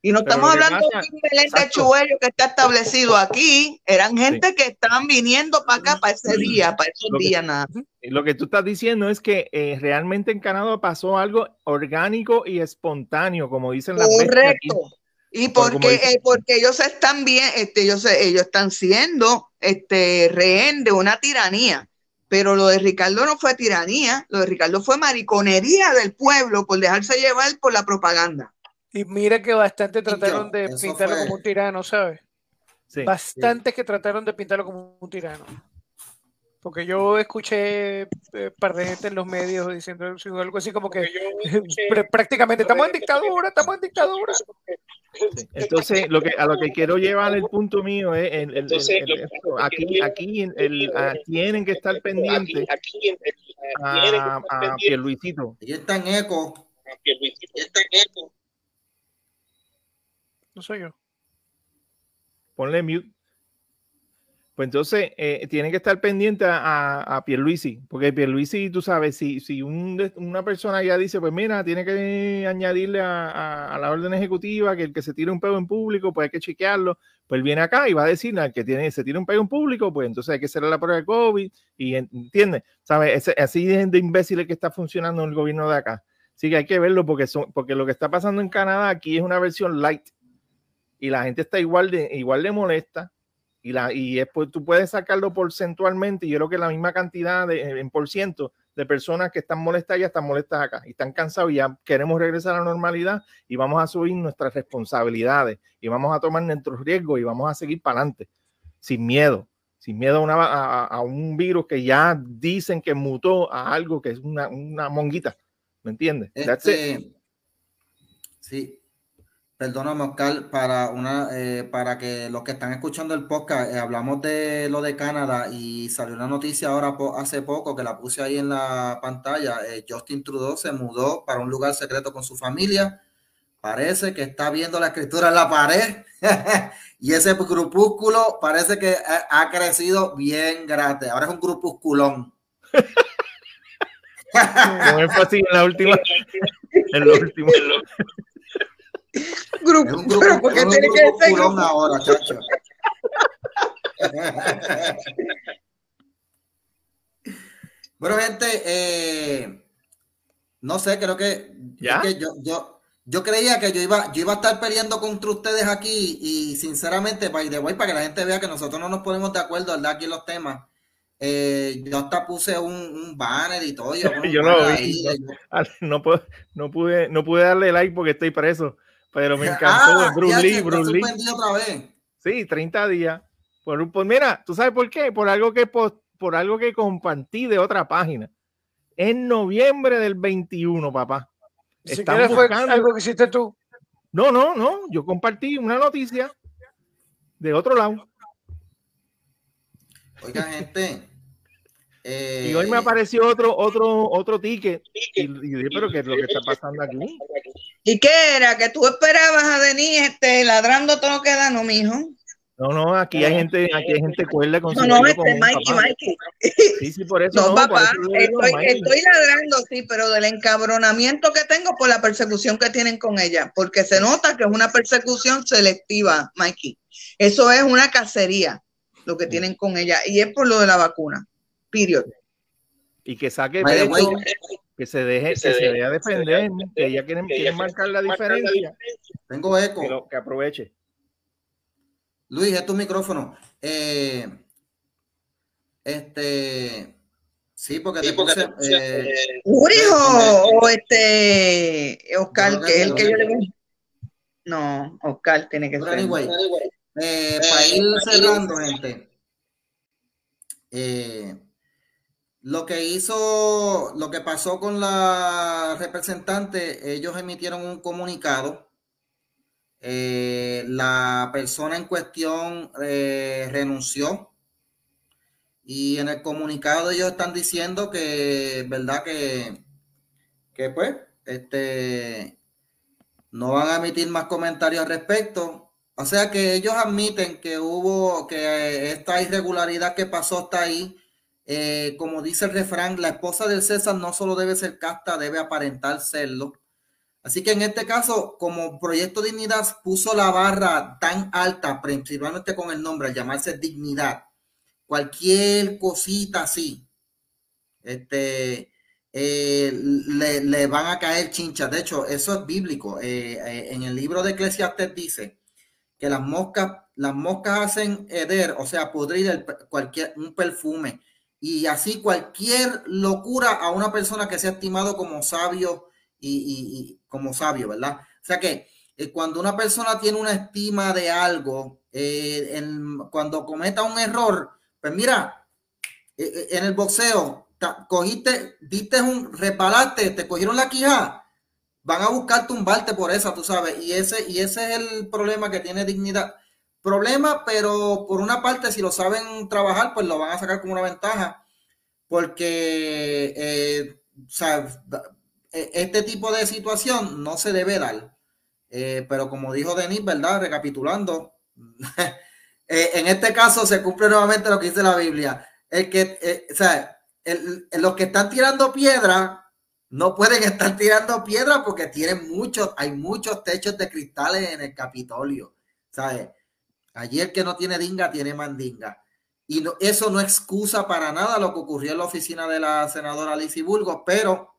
Y no estamos hablando de un Belén de que está establecido aquí, eran gente que estaban viniendo para acá para ese día, para esos días nada. Lo que tú estás diciendo es que eh, realmente en Canadá pasó algo orgánico y espontáneo, como dicen las Correcto. Y porque, eh, porque ellos están bien, este, ellos, ellos están siendo este, rehén de una tiranía. Pero lo de Ricardo no fue tiranía, lo de Ricardo fue mariconería del pueblo por dejarse llevar por la propaganda. Y mira que bastante trataron de pintarlo como un tirano, ¿sabes? Sí, Bastantes que trataron de pintarlo como un tirano. Porque yo escuché un eh, par de gente en los medios diciendo algo así como que prácticamente estamos en dictadura, estamos en dictadura. Entonces, lo que, a lo que quiero llevar el punto mío es el, el, aquí, aquí tienen que estar pendientes a, a Pierluisito. Y está en eco. Está en eco. No soy yo. Ponle mute. Pues entonces eh, tienen que estar pendientes a, a Pierluisi, porque Pierluisi, tú sabes, si, si una persona ya dice, pues mira, tiene que añadirle a, la orden ejecutiva que el que se tire un pego en público, pues hay que chequearlo, pues viene acá y va a decir al que tiene, se tira un pego en público, pues entonces hay que hacerle la prueba de COVID, y entiende, ¿sabes? así de imbéciles que está funcionando el gobierno de acá. Así que hay que verlo porque, son, porque lo que está pasando en Canadá aquí es una versión light y la gente está igual de, igual de molesta y, la, y después tú puedes sacarlo porcentualmente yo creo que la misma cantidad de, en por ciento de personas que están molestas ya están molestas acá y están cansados y ya queremos regresar a la normalidad y vamos a subir nuestras responsabilidades y vamos a tomar nuestros riesgos y vamos a seguir para adelante sin miedo, sin miedo a, un virus que ya dicen que mutó a algo que es una, una monguita, ¿me entiendes? Este, sí, Perdóname, Oscar, para, una, eh, para que los que están escuchando el podcast, eh, hablamos de lo de Canadá y salió una noticia ahora hace poco que la puse ahí en la pantalla. Eh, Justin Trudeau se mudó para un lugar secreto con su familia. Parece que está viendo la escritura en la pared y ese grupúsculo parece que ha, crecido bien grande. Ahora es un grupusculón. Con énfasis en la última. En lo último. Grupo, un grupo, pero porque tiene que ser grupo. ahora, chacho. bueno, gente, eh, no sé, creo que, ¿Ya? que yo, yo, yo, creía que yo iba, yo iba a estar peleando contra ustedes aquí y sinceramente, by the way, para que la gente vea que nosotros no nos ponemos de acuerdo, ¿verdad? Aquí en los temas. Eh, yo hasta puse un, un, banner y todo. Yo, yo no, vi, no, pude, no, pude, no pude darle like porque estoy preso. Pero me encantó ah, Bruce Lee, Bruce Lee. otra vez. Sí, 30 días. Por, pues mira, ¿tú sabes por qué? Por algo que por algo que compartí de otra página. En noviembre del 21, papá. Si fue algo que hiciste tú. No, no, no. Yo compartí una noticia de otro lado. Oiga, gente, y hoy me eh, apareció otro, otro, otro ticket. Y, dije, pero ¿qué es lo que está pasando aquí? ¿Y qué era? ¿Que tú esperabas a Denis este, ladrando todo lo que da? No, mijo. No, no, aquí hay gente, aquí hay gente cuerda con No, no, este Mikey, Mikey. Sí, sí, por eso. No, papá, estoy, estoy, ladrando, sí, pero del encabronamiento que tengo por la persecución que tienen con ella, porque se nota que es una persecución selectiva, Mikey. Eso es una cacería, lo que tienen con ella, y es por lo de la vacuna. Period. Y que saque pecho, que se deje, que se, deje defender, que ella quiere, quiere marcar la diferencia. Tengo eco. Que, aproveche. Luis, es tu micrófono. Eh, este. Sí, porque te puse. Eh, o este. Oscar, que es el que yo le No, Oscar tiene que ser. Anyway, eh, para ir cerrando, gente. Lo que hizo, lo que pasó con la representante, ellos emitieron un comunicado Eh, la persona en cuestión eh, renunció y en el comunicado ellos están diciendo que, ¿verdad? Que, que pues, este, no van a emitir más comentarios al respecto. O sea que ellos admiten que hubo, que esta irregularidad que pasó está ahí. Eh, como dice el refrán, la esposa del César no solo debe ser casta, debe aparentar serlo. Así que en este caso, como Proyecto Dignidad puso la barra tan alta, principalmente con el nombre, al llamarse Dignidad, cualquier cosita así, este, eh, le, van a caer chinchas. De hecho, eso es bíblico. Eh, eh, en el libro de Eclesiastes dice que las moscas, las moscas hacen heder, o sea, podrir cualquier, un perfume. Y así cualquier locura a una persona que sea estimado como sabio y, como sabio, ¿verdad? O sea que cuando una persona tiene una estima de algo, cuando cometa un error, pues mira, e, e, en el boxeo, cogiste, diste un, repalaste, te cogieron la quija, van a buscar tumbarte por esa, tú sabes, y ese, y ese es el problema que tiene dignidad. Problema, pero por una parte, si lo saben trabajar, pues lo van a sacar como una ventaja, porque eh, e, este tipo de situación no se debe dar. Eh, pero como dijo Denis, ¿verdad? Recapitulando, Eh, en este caso se cumple nuevamente lo que dice la Biblia. El que, o sea, los que están tirando piedra no pueden estar tirando piedra porque tienen muchos, hay muchos techos de cristales en el Capitolio. ¿Sabes? Allí el que no tiene dinga tiene mandinga. Y eso no excusa para nada lo que ocurrió en la oficina de la senadora Lizy Burgos, pero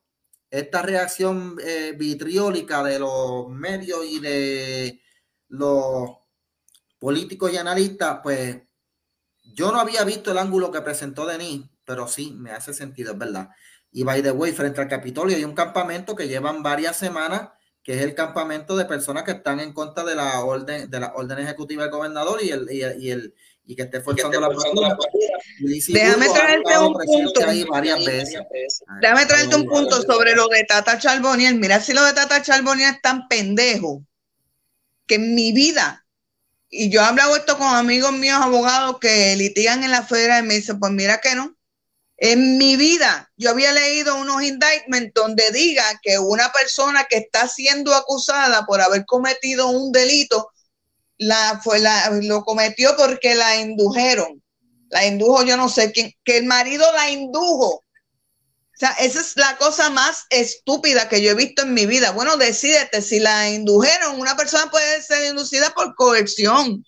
esta reacción eh, vitriólica de los medios y de los políticos y analistas, pues yo no había visto el ángulo que presentó Denis, pero sí, me hace sentido, es verdad. Y by the way, frente al Capitolio hay un campamento que llevan varias semanas, que es el campamento de personas que están en contra de la orden, de la orden ejecutiva del gobernador y el, y el, y que esté forzando la postura. Déjame traerte un punto. Déjame traerte un punto sobre lo de Tata Charboniel. Mira si lo de Tata Charboniel es tan pendejo que en mi vida y yo he hablado esto con amigos míos abogados que litigan en la federal y me dicen, pues mira que no. En mi vida yo había leído unos indictments donde diga que una persona que está siendo acusada por haber cometido un delito, la, fue la, lo cometió porque la indujeron. La indujo yo no sé quién, que el marido la indujo o sea, esa es la cosa más estúpida que yo he visto en mi vida. Bueno, decídete, si la indujeron, una persona puede ser inducida por coerción.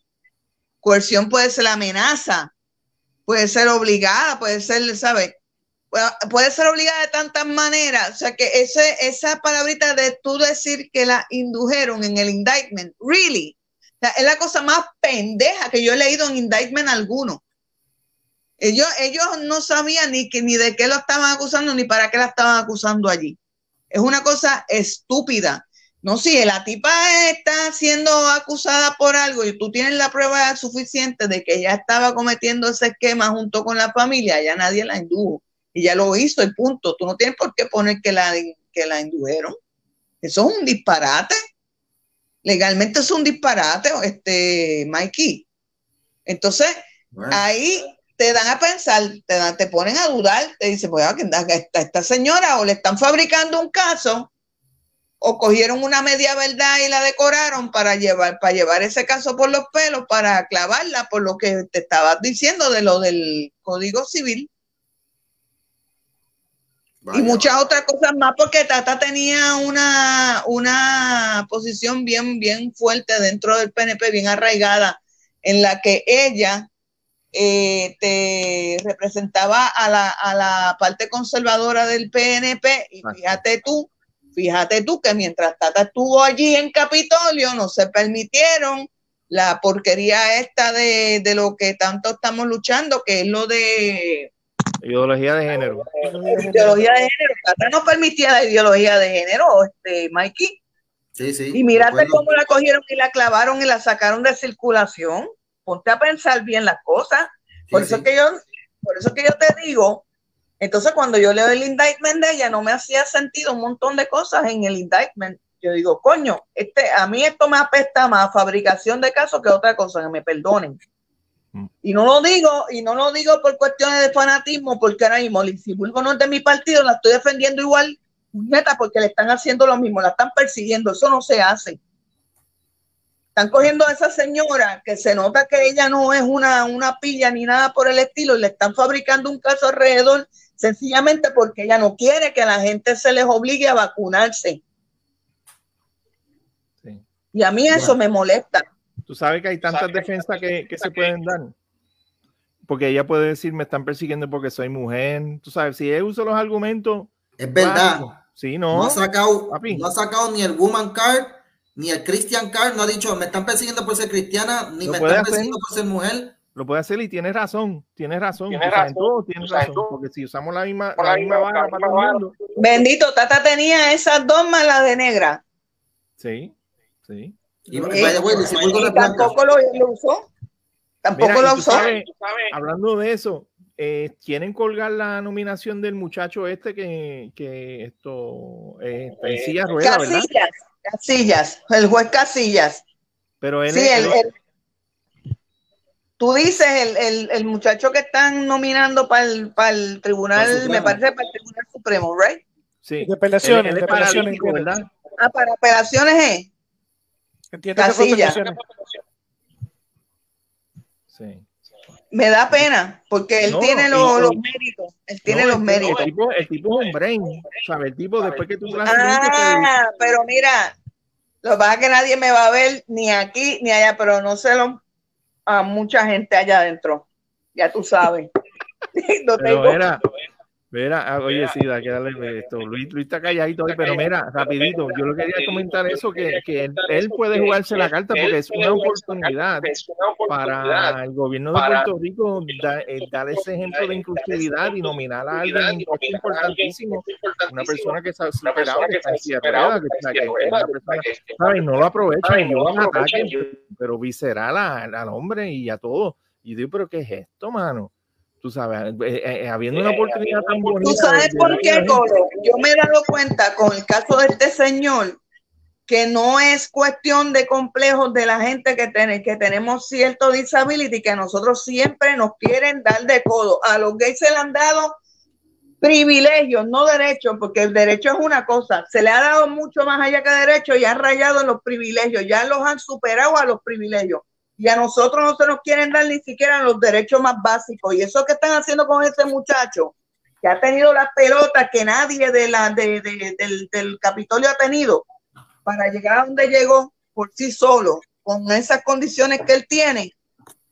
Coerción puede ser amenaza, puede ser obligada, puede ser, ¿sabes? Puede ser obligada de tantas maneras. O sea, que ese, esa palabrita de tú decir que la indujeron en el indictment, really, es la cosa más pendeja que yo he leído en indictment alguno. Ellos, ellos no sabían ni, que, ni de qué lo estaban acusando ni para qué la estaban acusando allí. Es una cosa estúpida. No, si la tipa está siendo acusada por algo y tú tienes la prueba suficiente de que ella estaba cometiendo ese esquema junto con la familia, ya nadie la indujo. Y ya lo hizo, el punto. Tú no tienes por qué poner que la, que la indujeron. Eso es un disparate. Legalmente es un disparate, este, Mikey. Entonces, ahí te dan a pensar, te, dan, te ponen a dudar, te dicen, pues esta, esta señora o le están fabricando un caso o cogieron una media verdad y la decoraron para llevar, para llevar ese caso por los pelos, para clavarla por lo que te estabas diciendo de lo del Código Civil. y muchas otras cosas más, porque Tata tenía una, una posición bien, bien fuerte dentro del PNP, bien arraigada, en la que ella eh, te representaba a la, a la, parte conservadora del PNP y fíjate tú, fíjate tú que mientras Tata estuvo allí en Capitolio no se permitieron la porquería esta de, de lo que tanto estamos luchando, que es lo de ideología de género. Ideología de género. Tata no permitía la ideología de género, este Mikey. Sí, sí. Y mírate cómo la cogieron y la clavaron y la sacaron de circulación ponte a pensar bien las cosas. Por eso que yo, por eso que yo te digo, entonces cuando yo leo el indictment de ella, no me hacía sentido un montón de cosas en el indictment. yo digo, coño, este, a mí esto me apesta más fabricación de casos que otra cosa, que me perdonen. Mm. Y no lo digo, y no lo digo por cuestiones de fanatismo, porque ahora mismo si vuelvo no es de mi partido, la estoy defendiendo igual, neta, porque le están haciendo lo mismo, la están persiguiendo, eso no se hace. Están cogiendo a esa señora que se nota que ella no es una, una pilla ni nada por el estilo y le están fabricando un caso alrededor sencillamente porque ella no quiere que la gente se les obligue a vacunarse. Y a mí eso me molesta. Tú sabes que hay tantas defensas que, que se pueden dar. Porque ella puede decir, me están persiguiendo porque soy mujer. Tú sabes, si ella usa los argumentos. Es verdad. sí, no. No ha, sacado, no ha sacado ni el Woman Card ni el Christian Card no ha dicho me están persiguiendo por ser cristiana, ni me están persiguiendo por ser mujer. Lo puede hacer y tiene razón, tiene razón. Tiene razón, todo, tiene razón porque si usamos la misma, la, misma barra para todo el mundo. Bendito, Tata tenía esas dos malas de negra. Sí, sí. Y, tampoco lo, usó. Tampoco lo usó. hablando de eso, eh, quieren colgar la nominación del muchacho este que, que esto eh, en silla rueda, Casillas, ¿verdad? Casillas, el juez Casillas. Pero él, sí, tú dices el, el, el, muchacho que están nominando para el, para el tribunal, me parece para el tribunal supremo, ¿right? Sí. De apelaciones, de apelaciones, ¿verdad? Ah, para apelaciones, ¿eh? Entiendo Casillas. Sí. Me da pena, porque él tiene los, los, méritos. Él tiene los méritos. El tipo, el tipo es un brain, ¿sabes? El tipo, después que tú Ah, pero mira, lo que pasa es que nadie me va a ver ni aquí ni allá, pero no sé lo, a mucha gente allá adentro. Ya tú sabes. no tengo, Mira, ah, oye, sí, da que darle esto. Luis, Luis está calladito hoy, pero mira, rapidito, yo lo quería comentar eso, que, que él, puede jugarse la carta porque es una oportunidad para el gobierno de Puerto Rico eh, dar ese ejemplo de inclusividad y nominar a alguien importantísimo, una persona que está superado, que está superado, que, que, una persona, ¿sabes? No lo aprovecha y yo ataque, pero visceral al hombre y a todo. Y digo, pero ¿qué es esto, mano? Tú sabes, eh, eh, habiendo una oportunidad tan bonita. ¿Tú sabes por qué, Colo? Yo me he dado cuenta con el caso de este señor que no es cuestión de complejos de la gente que, tiene, que tenemos cierto disability, que nosotros siempre nos quieren dar de codo. A los gays se le han dado privilegios, no derechos, porque el derecho es una cosa, se le ha dado mucho más allá que derecho y han rayado en los privilegios, ya los han superado a los privilegios y a nosotros no se nos quieren dar ni siquiera los derechos más básicos. Y eso que están haciendo con ese muchacho, que ha tenido las pelotas que nadie de la, del, del, Capitolio ha tenido, para llegar a donde llegó por sí solo, con esas condiciones que él tiene,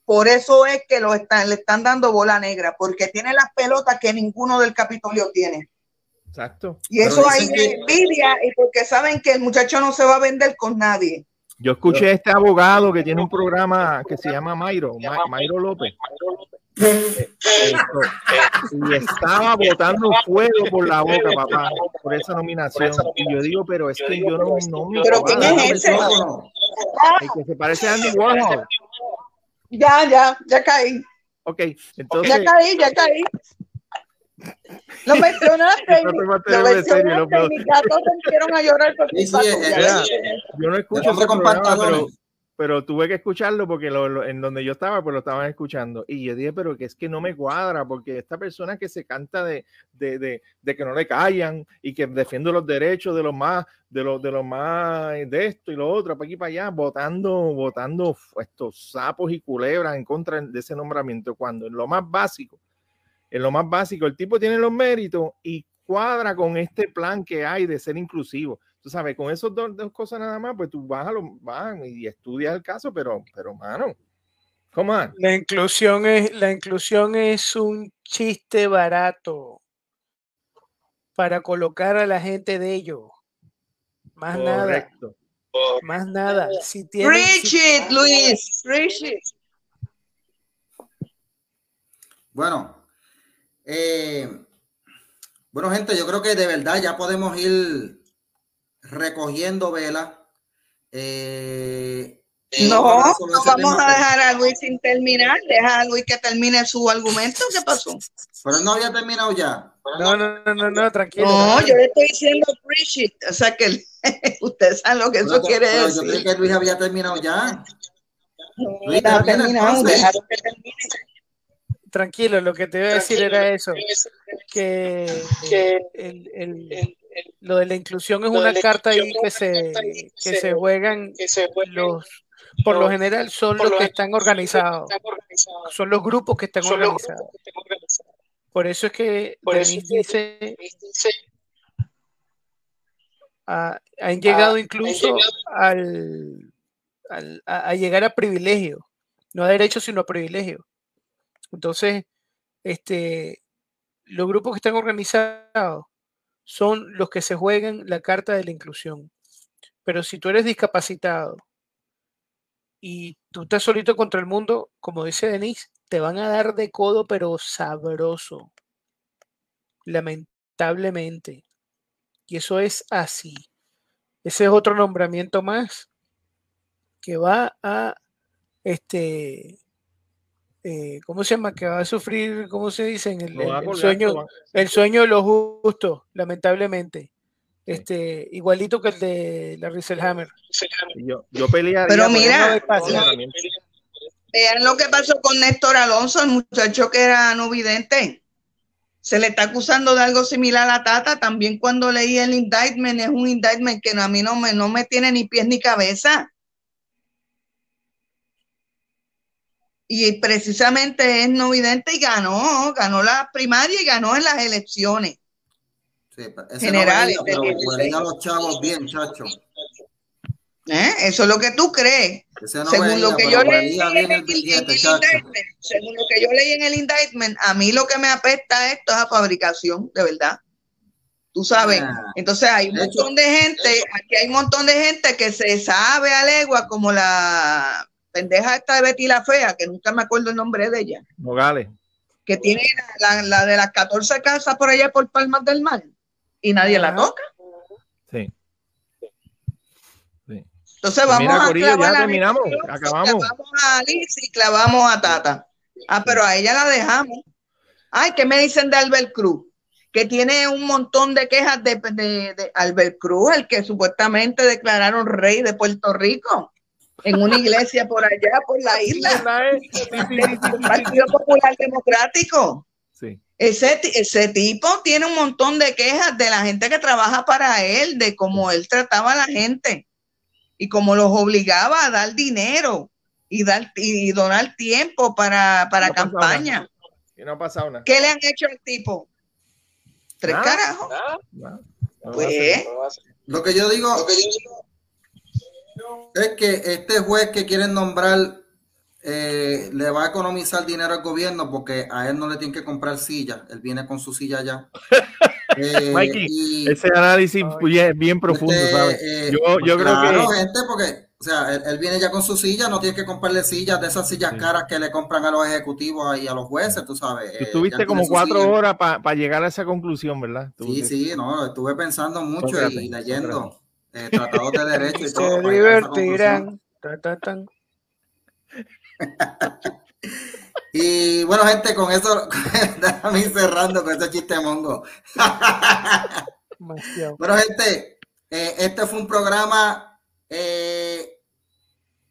por eso es que lo están, le están dando bola negra, porque tiene las pelotas que ninguno del Capitolio tiene. Exacto. Y eso hay envidia, y porque saben que el muchacho no se va a vender con nadie. Yo escuché a este abogado que tiene un programa que se llama Mayro, Mayro López. y estaba botando fuego por la boca, papá, por esa nominación. Y yo digo, pero es que yo no, no me. ¿Pero quién es ese? El que se parece a Andy Warhol. Ya, ya, ya caí. Ok, entonces. Ya caí, ya caí. Lo mencionaste. no lo mencionaste y mis gatos se a llorar porque sí, Yo no escucho ese programa, pero, pero tuve que escucharlo porque lo, en donde yo estaba, pues lo estaban escuchando. Y yo dije, pero que es que no me cuadra, porque esta persona que se canta de, de, de, de que no le callan y que defiende los derechos de los más, de los, de los más, de esto y lo otro, para aquí para allá, votando, votando estos sapos y culebras en contra de ese nombramiento, cuando en lo más básico en lo más básico, el tipo tiene los méritos y cuadra con este plan que hay de ser inclusivo. Tú sabes, con esas dos, cosas nada más, pues tú vas, a lo, vas y estudias el caso, pero, pero mano, ¿cómo La inclusión es, la inclusión es un chiste barato para colocar a la gente de ellos. Más nada. Más nada. Si Luis. Bueno, eh, bueno, gente, yo creo que de verdad ya podemos ir recogiendo velas. Eh, no, no vamos a dejar a Luis sin terminar. Deja a Luis que termine su argumento. ¿Qué pasó? Pero no había terminado ya. No, no, no, no, tranquilo. No, yo le estoy diciendo appreciate, o sea que ustedes saben lo que eso quiere decir. Yo creí que Luis había terminado ya. Luis, ha terminado, déjalo que termine. Tranquilo, lo que te iba a decir era eso, que el, el, lo de la inclusión es una carta ahí que se, que se juegan los, por lo general son los que están organizados, son los grupos que están organizados. Por eso es que Denise dice, han llegado incluso al, a, llegar a privilegio, no a derecho sino a privilegio. Entonces, este, los grupos que están organizados son los que se juegan la carta de la inclusión. Pero si tú eres discapacitado y tú estás solito contra el mundo, como dice Denise, te van a dar de codo, pero sabroso. Lamentablemente. Y eso es así. Ese es otro nombramiento más que va a este eh, ¿cómo se llama? Que va a sufrir, ¿cómo se dice? el, sueño, el sueño de los justos, lamentablemente. Este, igualito que el de la Hammer. Yo, yo pelearía. Pero mira, vean lo que pasó con Néstor Alonso, el muchacho que era no vidente. Se le está acusando de algo similar a Tata. También cuando leí el indictment, es un indictment que a mí no me, no me tiene ni pies ni cabeza. Y precisamente es no vidente y ganó, ganó la primaria y ganó en las elecciones sí, generales. No los chavos bien, chacho. ¿Eh? Eso es lo que tú crees. según lo que yo leí en el, según lo que yo leí en el indictment, a mí lo que me apesta esto es a fabricación, de verdad. Tú sabes. Ah. Entonces hay un montón de gente, aquí hay un montón de gente que se sabe a legua como la pendeja esta de Betty la Fea, que nunca me acuerdo el nombre de ella. Nogales. Que tiene la, de las 14 casas por allá por Palmas del Mar y nadie la toca. Sí. Entonces pues vamos a clavar terminamos, acabamos. Clavamos a Liz y clavamos a Tata. Ah, pero a ella la dejamos. Ay, ¿qué me dicen de Albert Cruz? Que tiene un montón de quejas de, de, de Albert Cruz, el que supuestamente declararon rey de Puerto Rico en una iglesia por allá, por la isla, el Partido Popular Democrático. Ese, ese tipo tiene un montón de quejas de la gente que trabaja para él, de cómo él trataba a la gente y cómo los obligaba a dar dinero y, dar, y donar tiempo para, para campaña. no ha pasado nada. ¿Qué le han hecho al tipo? ¿Tres carajos? pues, lo que yo digo, lo que yo digo es que este juez que quieren nombrar eh, le va a economizar dinero al gobierno porque a él no le tienen que comprar silla, él viene con su silla ya. Eh, ese análisis bien, bien profundo, este, eh, yo, yo creo que. gente, porque, o sea, él, viene ya con su silla, no tiene que comprarle sillas de esas sillas caras que le compran a los ejecutivos y a los jueces, tú sabes. Tú estuviste como cuatro horas para llegar a esa conclusión, ¿verdad? sí, sí, no, estuve pensando mucho y leyendo eh, tratados de derecho y todo. Se divertirán. y bueno, gente, con eso, déjame ir cerrando con ese chiste mongo. bueno, gente, eh, este fue un programa eh,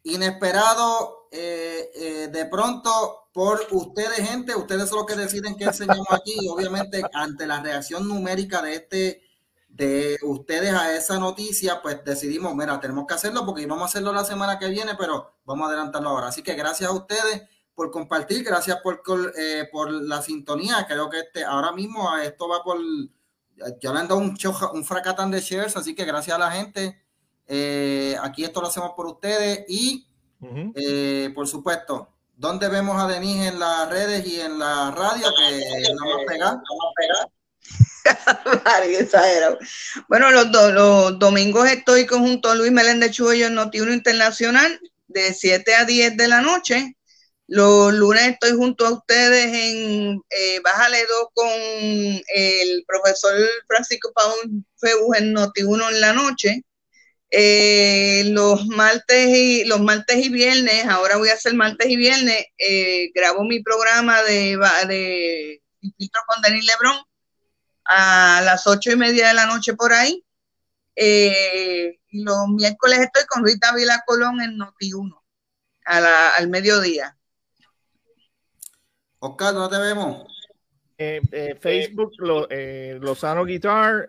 inesperado. Eh, de pronto, por ustedes, gente, ustedes son los que deciden qué enseñamos aquí. Obviamente, ante la reacción numérica de este de ustedes a esa noticia, pues decidimos, mira, tenemos que hacerlo porque íbamos a hacerlo la semana que viene, pero vamos a adelantarlo ahora. Así que gracias a ustedes por compartir, gracias por, eh, por la sintonía. Creo que este, ahora mismo esto va por, yo le ando un, un fracatán de shares, así que gracias a la gente. Eh, aquí esto lo hacemos por ustedes y, eh, por supuesto, ¿dónde vemos a Denise en las redes y en la radio? Que vamos a pegar. Vamos a pegar bueno, los, los domingos estoy junto a Luis Meléndez Chuello en Notiuno Internacional de 7 a 10 de la noche. Los lunes estoy junto a ustedes en eh, Bájale 2 con el profesor Francisco Paun Febus en Noti1 en la noche. Eh, los martes y los martes y viernes, ahora voy a hacer martes y viernes, eh, grabo mi programa de, de Filtro con Denis Lebrón a las ocho y media de la noche por ahí. Eh, y los miércoles estoy con Rita Vila Colón en Noti1 al mediodía. Oscar, ¿no te vemos? Eh, eh, Facebook, lo, eh, Lozano Guitar,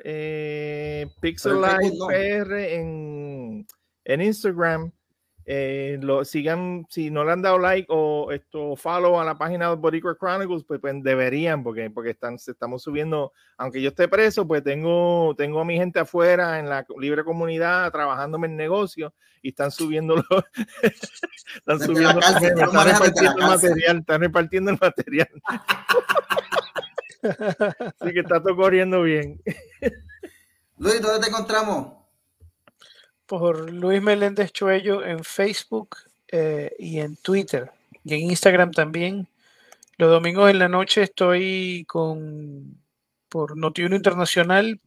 Pixel Live PR en, en Instagram. Lo sigan, si no le han dado like o esto follow a la página de Boricua Chronicles, pues, pues, deberían, porque, porque están, estamos subiendo, aunque yo esté preso, pues tengo, tengo a mi gente afuera en la libre comunidad trabajándome en negocio y están subiendo están subiendo están repartiendo el material, están repartiendo el material. Así que está todo corriendo bien. Luis, ¿dónde te encontramos? Por Luis Meléndez Chuello en Facebook eh, y en Twitter y en Instagram también. Los domingos en la noche estoy con por Notiuno Internacional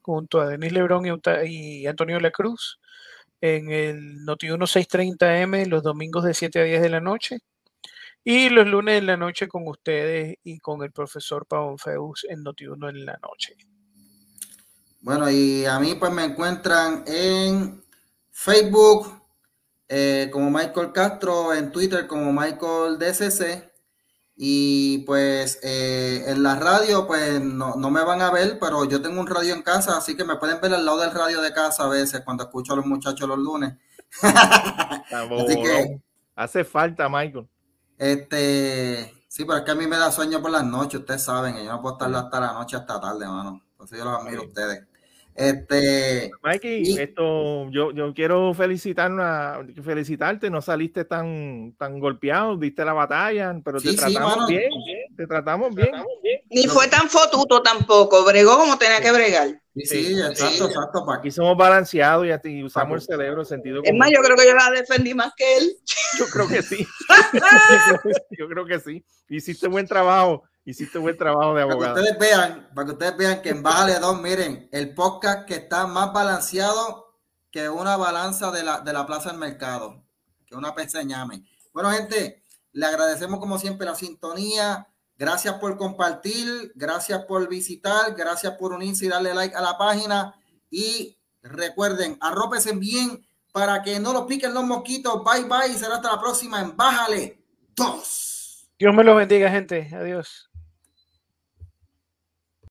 junto a Denis Lebrón y, Antonio La Cruz en el Noti 630M los domingos de 7 a 10 de la noche y los lunes en la noche con ustedes y con el profesor Pavón Feus en Noti 1 en la noche. Bueno, y a mí pues me encuentran en Facebook eh, como Michael Castro, en Twitter como Michael DCC y pues eh, en la radio, pues no, me van a ver, pero yo tengo un radio en casa, así que me pueden ver al lado del radio de casa a veces cuando escucho a los muchachos los lunes. así que hace falta, Michael. Este, sí, pero es que a mí me da sueño por las noches, ustedes saben, yo no puedo estar hasta la noche hasta tarde, mano. Entonces yo los admiro a ustedes. Este, Mikey, esto, yo, yo quiero felicitar felicitarte, no saliste tan, tan golpeado, diste la batalla, pero te, tratamos bien, te tratamos bien, Ni fue tan fotuto tampoco, bregó como tenía que bregar. Sí, sí, exacto, exacto. Aquí somos balanceados y usamos el cerebro, el sentido. Es más, yo creo que yo la defendí más que él. Yo creo que sí. yo creo que sí. Hiciste buen trabajo. Hiciste buen trabajo de abogado. Para que ustedes vean, para que ustedes vean que en Bájale 2, miren, el podcast que está más balanceado que una balanza de la, de la Plaza del Mercado, que una peseñame. Bueno, gente, le agradecemos como siempre la sintonía. Gracias por compartir, gracias por visitar, gracias por unirse y darle like a la página. Y recuerden, arrópese bien para que no lo piquen los mosquitos. Bye bye y será hasta la próxima en Bájale 2. Dios me lo bendiga, gente. Adiós.